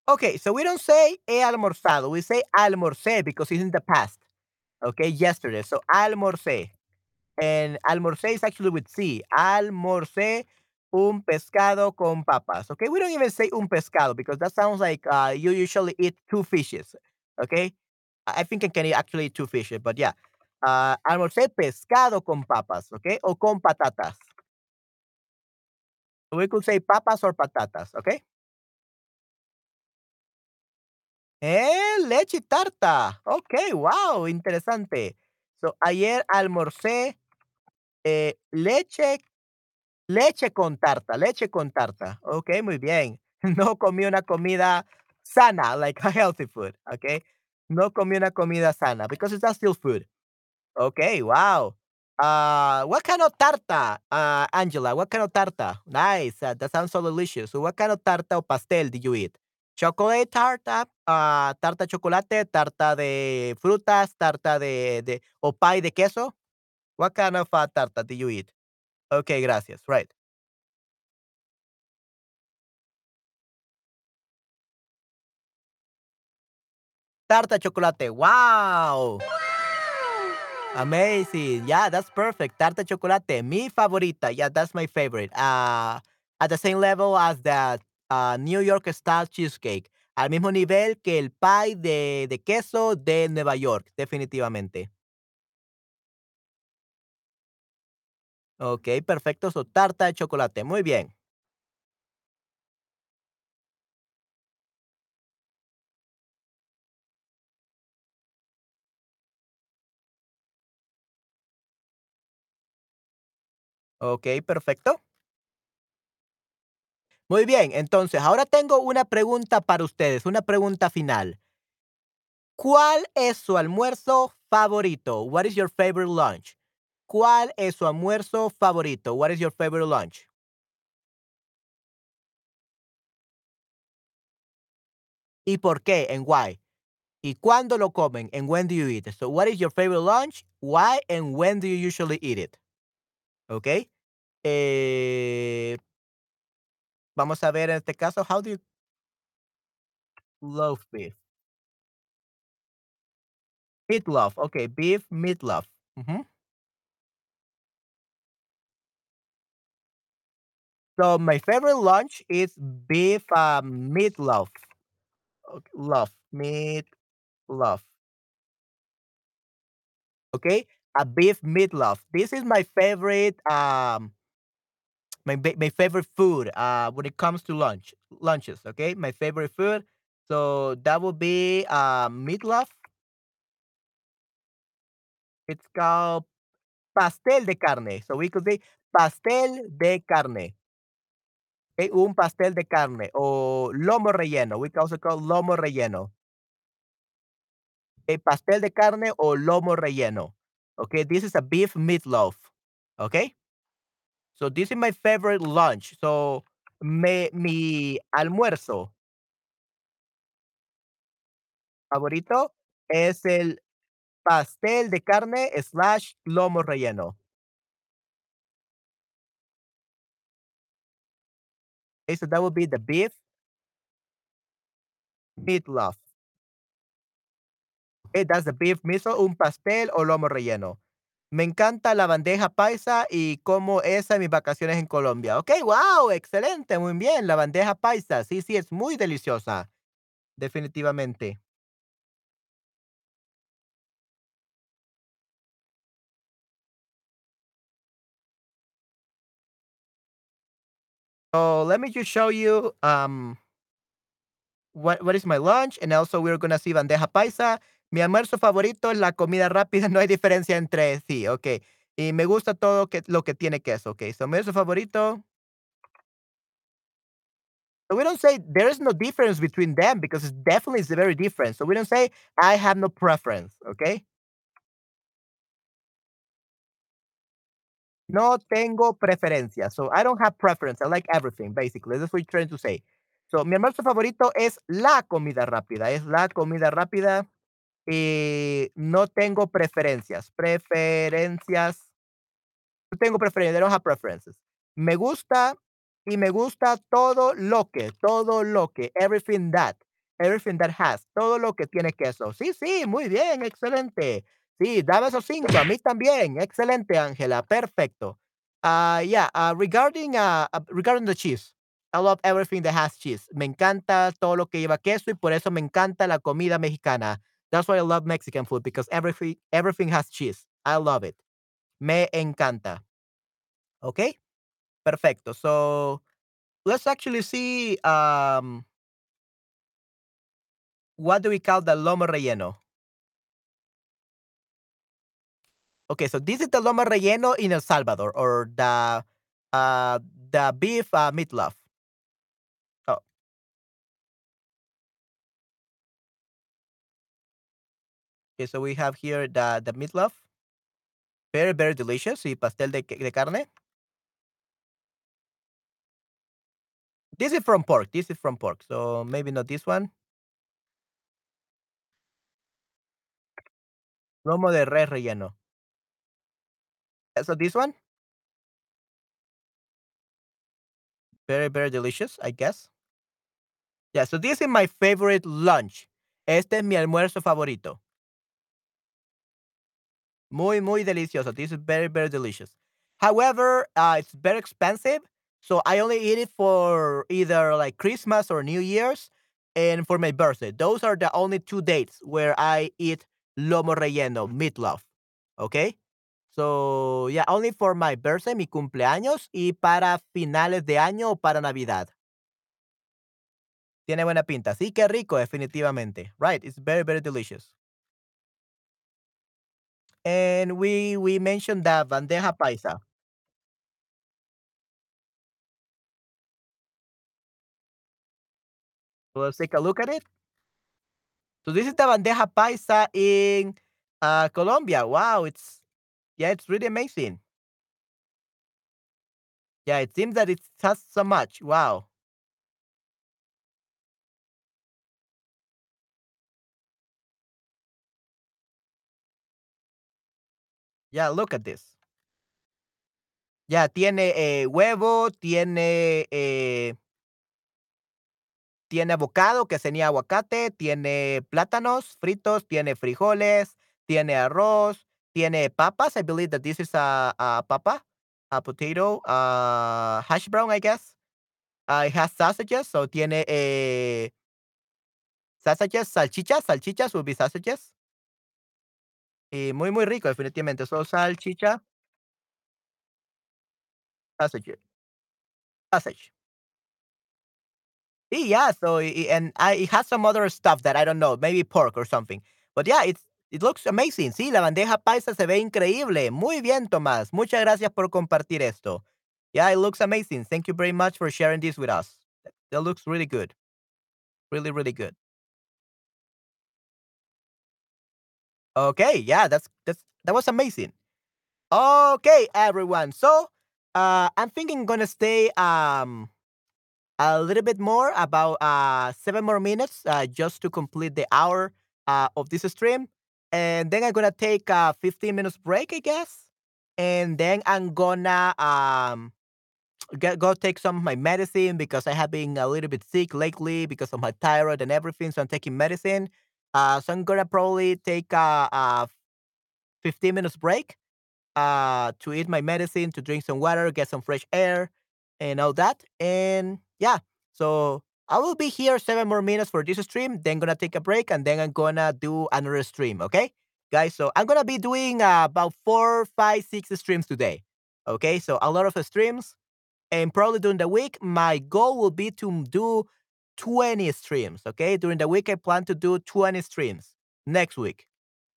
Okay, so we don't say he almorzado, we say almorcé because it's in the past. Okay, yesterday. So almorcé. And almorcé is actually with C. Almorcé un pescado con papas. Okay, we don't even say un pescado because that sounds like uh, you usually eat two fishes. Okay, I think I can actually eat two fishes, but yeah. Uh, almorcé pescado con papas. Okay, o con patatas. We could say papas or patatas. Okay. Eh, leche y tarta. Okey, guau, interesante. So, ayer almorcé, eh, leche leche con tarta, leche con tarta. Okey, muy bien. No comí una comida sana, like a healthy food, okey. No comí una comida sana because it's not still food. Okey, wow. Ah, what kind of tarta, ah, Angela, what kind of tarta? Nice, uh, that sounds so delicious. So what kind of tarta o pastel did you eat? chocolate tarta, uh, tarta de chocolate, tarta de frutas, tarta de, de o pie de queso. What kind of uh, tarta do you eat? Okay, gracias. Right. Tarta chocolate. Wow. Amazing. Yeah, that's perfect. Tarta chocolate, mi favorita. Yeah, that's my favorite. Uh, at the same level as the uh, New York style cheesecake. Al mismo nivel que el pie de, de queso de Nueva York, definitivamente. Ok, perfecto. So, tarta de chocolate. Muy bien. Ok, perfecto. Muy bien, entonces ahora tengo una pregunta para ustedes, una pregunta final. ¿Cuál es su almuerzo favorito? What is your favorite lunch? ¿Cuál es su almuerzo favorito? What is your favorite lunch? ¿Y por qué? And why? ¿Y cuándo lo comen? And when do you eat it? So, what is your favorite lunch? Why and when do you usually eat it? ¿Ok? Eh, vamos a ver en este caso, how do you love beef? Meatloaf. Okay, beef meatloaf. Mhm. So my favorite lunch is beef uh, meatloaf. Ok, Love meatloaf. Okay, a beef meatloaf. This is my favorite. Um, my my favorite food. Uh, when it comes to lunch lunches. Okay, my favorite food. So that would be uh meatloaf. It's called pastel de carne. So we could say pastel de carne. Okay, un pastel de carne o lomo relleno. We can also call lomo relleno. Okay, pastel de carne o lomo relleno. Okay, this is a beef meatloaf. Okay, so this is my favorite lunch. So me, mi almuerzo favorito es el pastel de carne slash lomo relleno. Okay, so that would be the beef meatloaf. Okay, that's the beef miso, un pastel o lomo relleno. Me encanta la bandeja paisa y como esa mis vacaciones en Colombia. Ok, wow, excelente, muy bien. La bandeja paisa, sí, sí, es muy deliciosa, definitivamente. So let me just show you um what, what is my lunch and also we're gonna see bandeja paisa. Mi almuerzo favorito es la comida rápida, no hay diferencia entre sí, ok. Y me gusta todo que, lo que tiene queso, ok. So mi almuerzo favorito So we don't say there is no difference between them because it's definitely is very different. So we don't say I have no preference, okay? No tengo preferencia. So I don't have preference. I like everything, basically. That's what you're trying to say. So mi almuerzo favorito es la comida rápida. Es la comida rápida. Y no tengo preferencias. Preferencias No tengo preferencia, I don't have preferences. Me gusta y me gusta todo lo que, todo lo que, everything that, everything that has, todo lo que tiene queso. Sí, sí, muy bien, excelente. Sí, dame esos cinco, a mí también. Excelente, Ángela, perfecto. Ah, yeah, ah, regarding, ah, regarding the cheese, I love everything that has cheese. Me encanta todo lo que lleva queso y por eso me encanta la comida mexicana. That's why I love Mexican food because everything, everything has cheese. I love it. Me encanta. Okay, perfecto. So let's actually see um, what do we call the lomo relleno? Okay, so this is the lomo relleno in El Salvador or the uh, the beef uh, meatloaf. Okay, so we have here the the meatloaf, very very delicious. Y pastel de, de carne. This is from pork. This is from pork. So maybe not this one. Lomo de res relleno. So this one, very very delicious, I guess. Yeah. So this is my favorite lunch. Este es mi almuerzo favorito. Muy, muy delicioso. This is very, very delicious. However, uh, it's very expensive, so I only eat it for either like Christmas or New Year's and for my birthday. Those are the only two dates where I eat lomo relleno, meatloaf. Okay? So, yeah, only for my birthday, mi cumpleaños, y para finales de año o para Navidad. Tiene buena pinta. Sí, qué rico, definitivamente. Right, it's very, very delicious. And we we mentioned the bandeja paisa. Let's take a look at it. So this is the bandeja paisa in uh, Colombia. Wow, it's yeah, it's really amazing. Yeah, it seems that it has so much. Wow. Yeah, look at this. Ya, tiene, eh, huevo, tiene, eh tiene avocado, que sería aguacate, tiene plátanos fritos, tiene frijoles, tiene arroz, tiene papas. I believe that this is a a papa, a potato, uh, hash brown, I guess. Uh, it has sausages, so tiene, eh sausages, salchichas, salchichas will be sausages. Y muy, muy rico, definitivamente. So, salchicha sausage. Sausage. Y yeah, so and I it has some other stuff that I don't know, maybe pork or something. But yeah, it's it looks amazing. Sí, la bandeja paisa se ve increíble. Muy bien, Tomás. Muchas gracias por compartir esto. Yeah, it looks amazing. Thank you very much for sharing this with us. That looks really good. Really, really good. Okay, yeah, that's that's that was amazing. Okay, everyone. So, uh, I'm thinking gonna stay um a little bit more, about uh seven more minutes, uh, just to complete the hour uh of this stream, and then I'm gonna take a 15 minutes break, I guess, and then I'm gonna um get go take some of my medicine because I have been a little bit sick lately because of my thyroid and everything. So I'm taking medicine. Uh, so I'm gonna probably take a, a 15 minutes break uh, to eat my medicine, to drink some water, get some fresh air, and all that. And yeah, so I will be here seven more minutes for this stream. Then gonna take a break, and then I'm gonna do another stream. Okay, guys. So I'm gonna be doing uh, about four, five, six streams today. Okay, so a lot of streams, and probably during the week, my goal will be to do 20 streams. Okay, during the week, I plan to do 20 streams next week.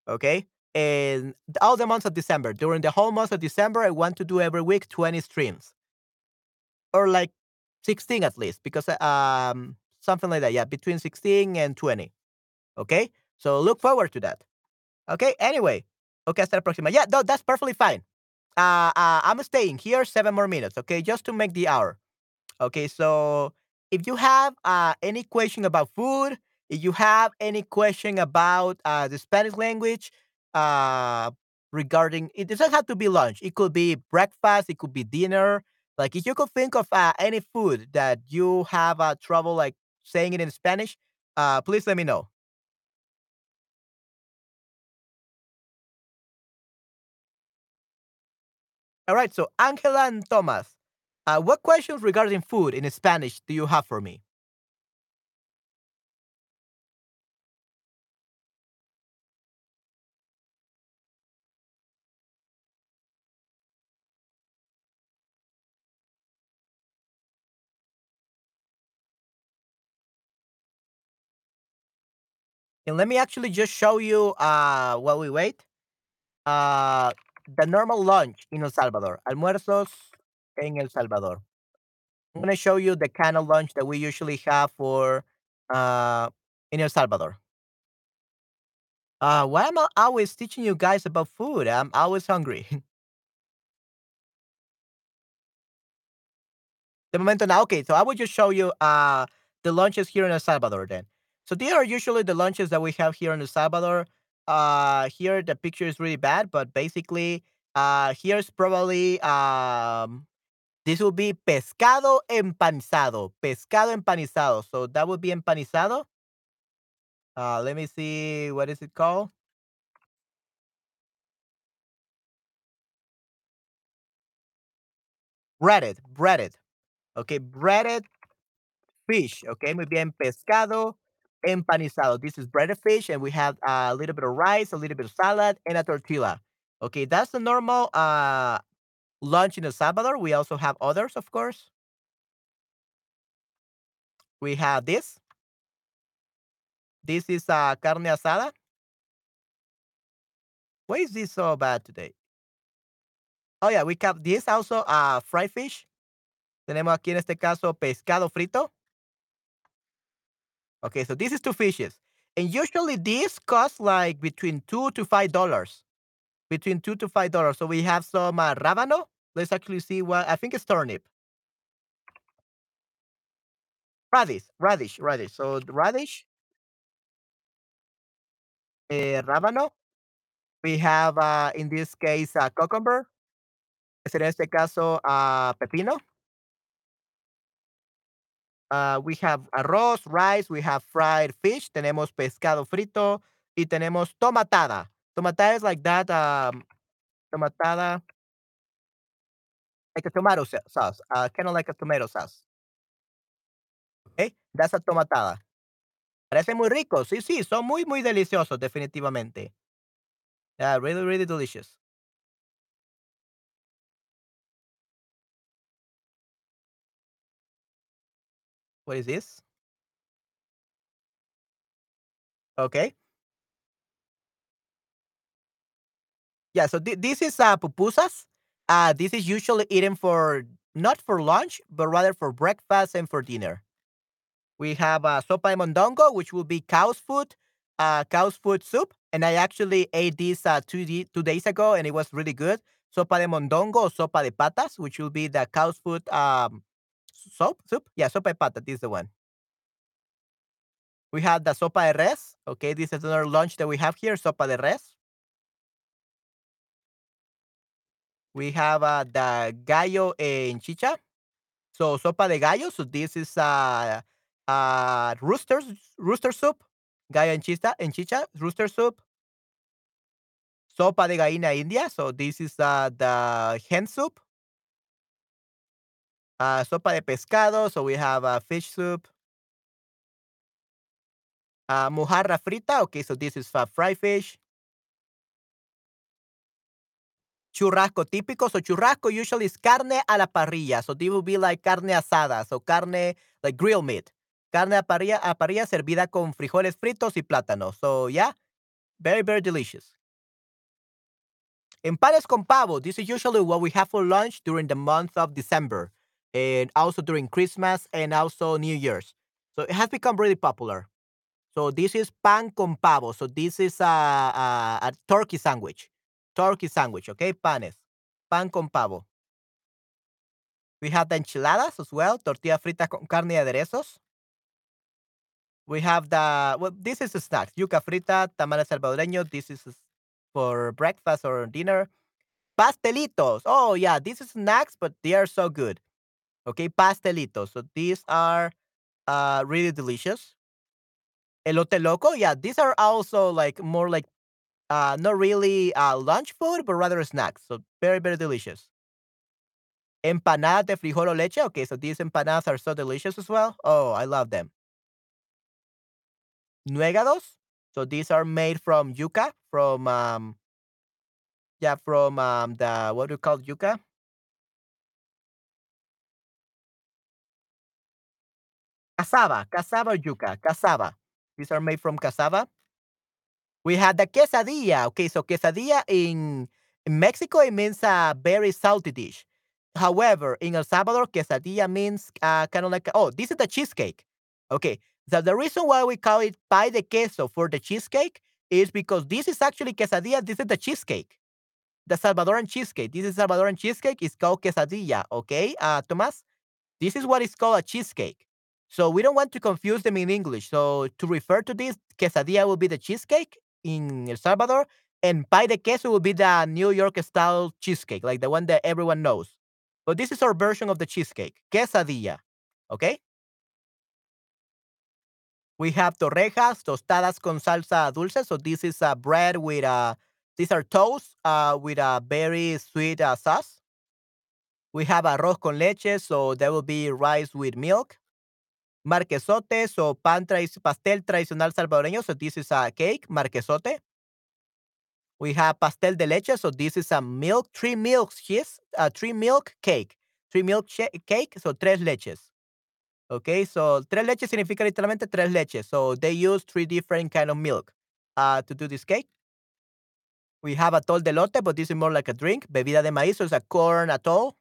Okay, and all the months of December. During the whole month of December, I want to do every week 20 streams or like 16 at least, because uh, um something like that. Yeah, between 16 and 20. Okay, so look forward to that. Okay, anyway. Okay, hasta la próxima. Yeah, no, that's perfectly fine. Uh, uh, I'm staying here seven more minutes, okay, just to make the hour. Okay, so if you have uh, any question about food, if you have any question about uh, the Spanish language, uh, regarding it doesn't have to be lunch. It could be breakfast. It could be dinner. Like if you could think of uh, any food that you have uh, trouble like saying it in Spanish, uh, please let me know. All right. So Angela and Thomas, uh, what questions regarding food in Spanish do you have for me? And let me actually just show you uh while we wait. Uh the normal lunch in El Salvador. Almuerzos en El Salvador. I'm gonna show you the kind of lunch that we usually have for uh in El Salvador. Uh why am I always teaching you guys about food? I'm always hungry. the momento now, okay, so I will just show you uh the lunches here in El Salvador then. So these are usually the lunches that we have here in El Salvador. Uh here the picture is really bad, but basically uh here's probably um this will be pescado empanizado. Pescado empanizado. So that would be empanizado. Uh, let me see. What is it called? Breaded, breaded. Okay, breaded fish. Okay, muy bien. Pescado empanizado. This is breaded fish, and we have a little bit of rice, a little bit of salad, and a tortilla. Okay, that's the normal uh lunch in El Salvador. We also have others, of course. We have this. This is uh, carne asada. Why is this so bad today? Oh yeah, we have this also uh, fried fish. Tenemos aquí en este caso pescado frito. Okay, so this is two fishes. And usually this costs like between two to five dollars. Between two to five dollars. So we have some uh, rábano. Let's actually see what I think it's turnip. Radish, radish, radish. So radish, eh, rábano. We have uh, in this case uh, cucumber. En este caso uh, pepino. Uh, we have arroz, rice, we have fried fish, tenemos pescado frito y tenemos tomatada. Tomatada is like that, um, tomatada, like a tomato sa- sauce, uh, kind of like a tomato sauce. Okay, that's a tomatada. Parece muy rico, sí, sí, son muy, muy deliciosos, definitivamente. Yeah, really, really delicious. What is this? Okay. Yeah, so thi- this is uh, pupusas. Uh, this is usually eaten for not for lunch, but rather for breakfast and for dinner. We have uh, sopa de mondongo, which will be cow's food, uh, cow's food soup. And I actually ate this uh, two, di- two days ago, and it was really good. Sopa de mondongo or sopa de patas, which will be the cow's food um, soup. Soup, yeah, sopa de pata. This is the one. We have the sopa de res. Okay, this is another lunch that we have here. Sopa de res. We have uh, the gallo en chicha. So sopa de gallo. So this is uh, uh, rooster rooster soup. Gallo en chicha, en chicha, rooster soup. Sopa de gallina india. So this is uh, the hen soup. Uh, sopa de pescado. So we have uh, fish soup. Uh, mojarra frita. Okay, so this is uh, fried fish. Churrasco típico. So churrasco usually is carne a la parrilla. So this will be like carne asada. So carne, like grill meat. Carne a parrilla, a parrilla servida con frijoles fritos y plátano. So yeah, very, very delicious. Empares con pavo. This is usually what we have for lunch during the month of December. And also during Christmas and also New Year's. So it has become really popular. So this is pan con pavo. So this is a, a, a turkey sandwich. Turkey sandwich, okay? Panes. Pan con pavo. We have the enchiladas as well. Tortilla frita con carne y aderezos. We have the, well, this is a snack. Yuca frita, tamales salvadoreños. This is for breakfast or dinner. Pastelitos. Oh, yeah. this is snacks, but they are so good. Okay, pastelitos. So these are uh, really delicious. Elote loco. Yeah, these are also like more like uh, not really uh, lunch food, but rather snacks. So very, very delicious. Empanadas de frijol leche. Okay, so these empanadas are so delicious as well. Oh, I love them. Nuegados. So these are made from yuca, from um, yeah, from um, the what do you call yuca? Cassava, cassava yuca, cassava. These are made from cassava. We had the quesadilla. Okay, so quesadilla in, Mexico it means a very salty dish. However, in El Salvador, quesadilla means uh, kind of like oh, this is the cheesecake. Okay, so the reason why we call it pie de queso for the cheesecake is because this is actually quesadilla. This is the cheesecake, the Salvadoran cheesecake. This is Salvadoran cheesecake. It's called quesadilla. Okay, uh, Tomas, this is what is called a cheesecake. So we don't want to confuse them in English. So to refer to this, quesadilla will be the cheesecake in El Salvador, and pie de queso will be the New York style cheesecake, like the one that everyone knows. But this is our version of the cheesecake, quesadilla. Okay? We have torrejas, tostadas con salsa dulce. So this is a bread with a, these are toast uh, with a very sweet uh, sauce. We have arroz con leche, so there will be rice with milk. Marquesote, so pan tra pastel tradicional salvadoreño, so this is a cake, marquesote. We have pastel de leche, so this is a milk, three milks, yes, a three milk cake. Three milk cake, so tres leches. Okay, so tres leches significa literalmente tres leches. So they use three different kind of milk uh, to do this cake. We have atol de lote, but this is more like a drink. Bebida de maíz, so it's a corn atol.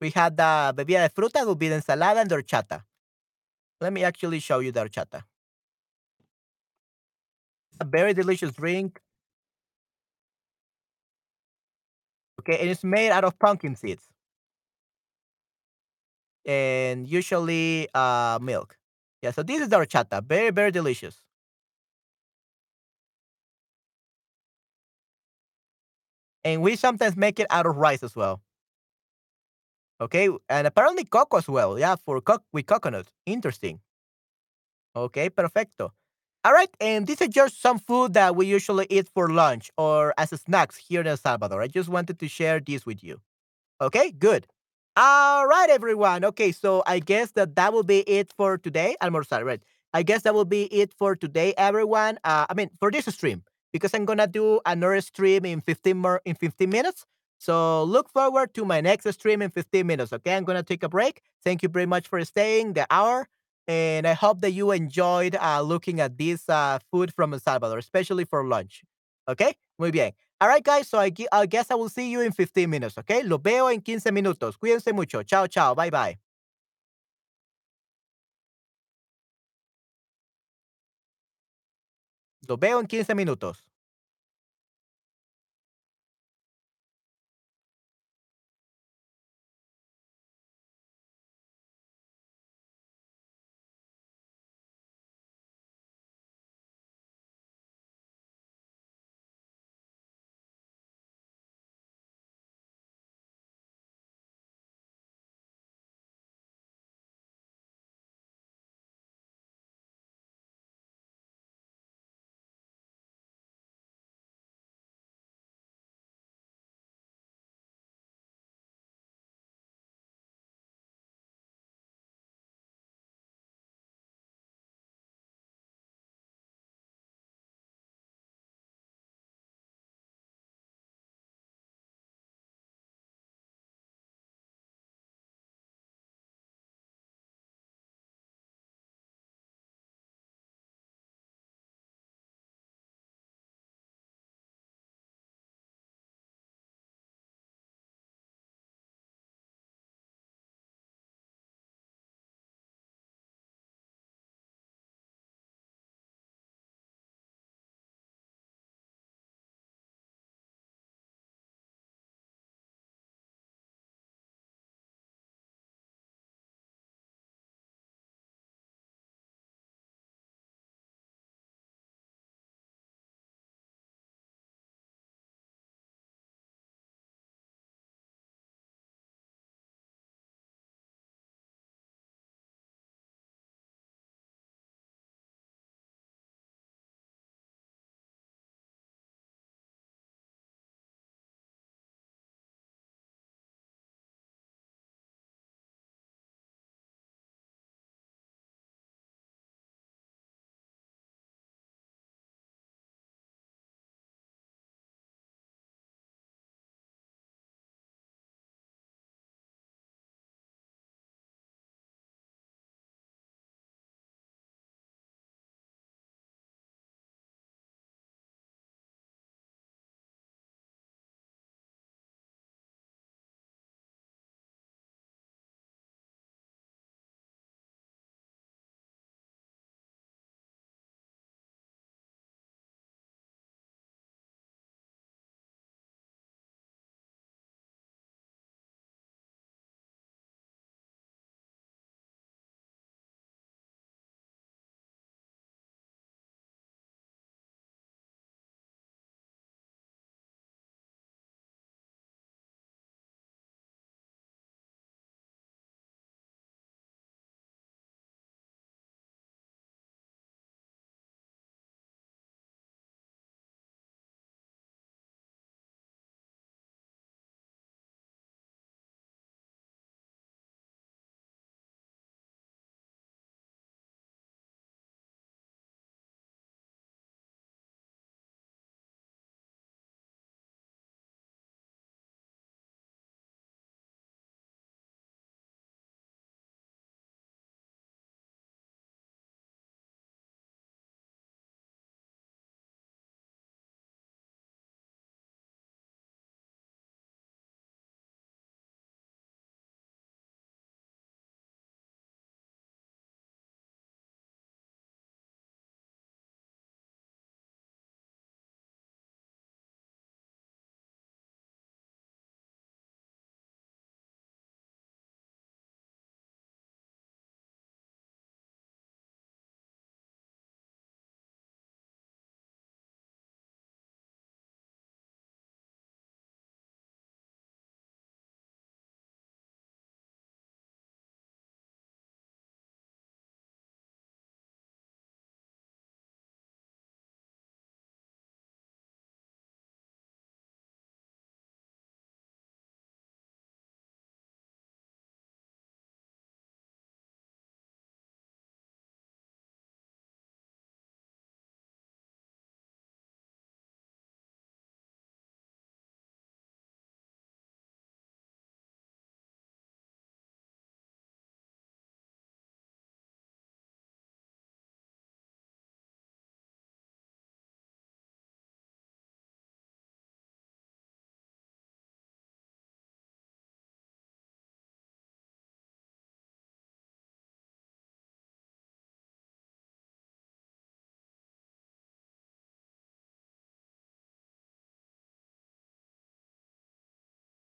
We have the bebida de fruta, will be the ensalada and the horchata. Let me actually show you the horchata. A very delicious drink. Okay, and it's made out of pumpkin seeds. And usually uh milk. Yeah, so this is the horchata. Very, very delicious. And we sometimes make it out of rice as well. Okay, and apparently cocoa as well. Yeah, for co- with coconut. Interesting. Okay, perfecto. All right, and this is just some food that we usually eat for lunch or as snacks here in El Salvador. I just wanted to share this with you. Okay, good. All right, everyone. Okay, so I guess that that will be it for today. Almorzar, right? I guess that will be it for today, everyone. Uh, I mean, for this stream, because I'm gonna do another stream in 15 more in 15 minutes. So look forward to my next stream in 15 minutes. Okay, I'm gonna take a break. Thank you very much for staying the hour, and I hope that you enjoyed uh, looking at this uh, food from El Salvador, especially for lunch. Okay, muy bien. All right, guys. So I, I guess I will see you in 15 minutes. Okay, lo veo en 15 minutos. Cuídense mucho. Chao, chao. Bye, bye. Lo veo en 15 minutos.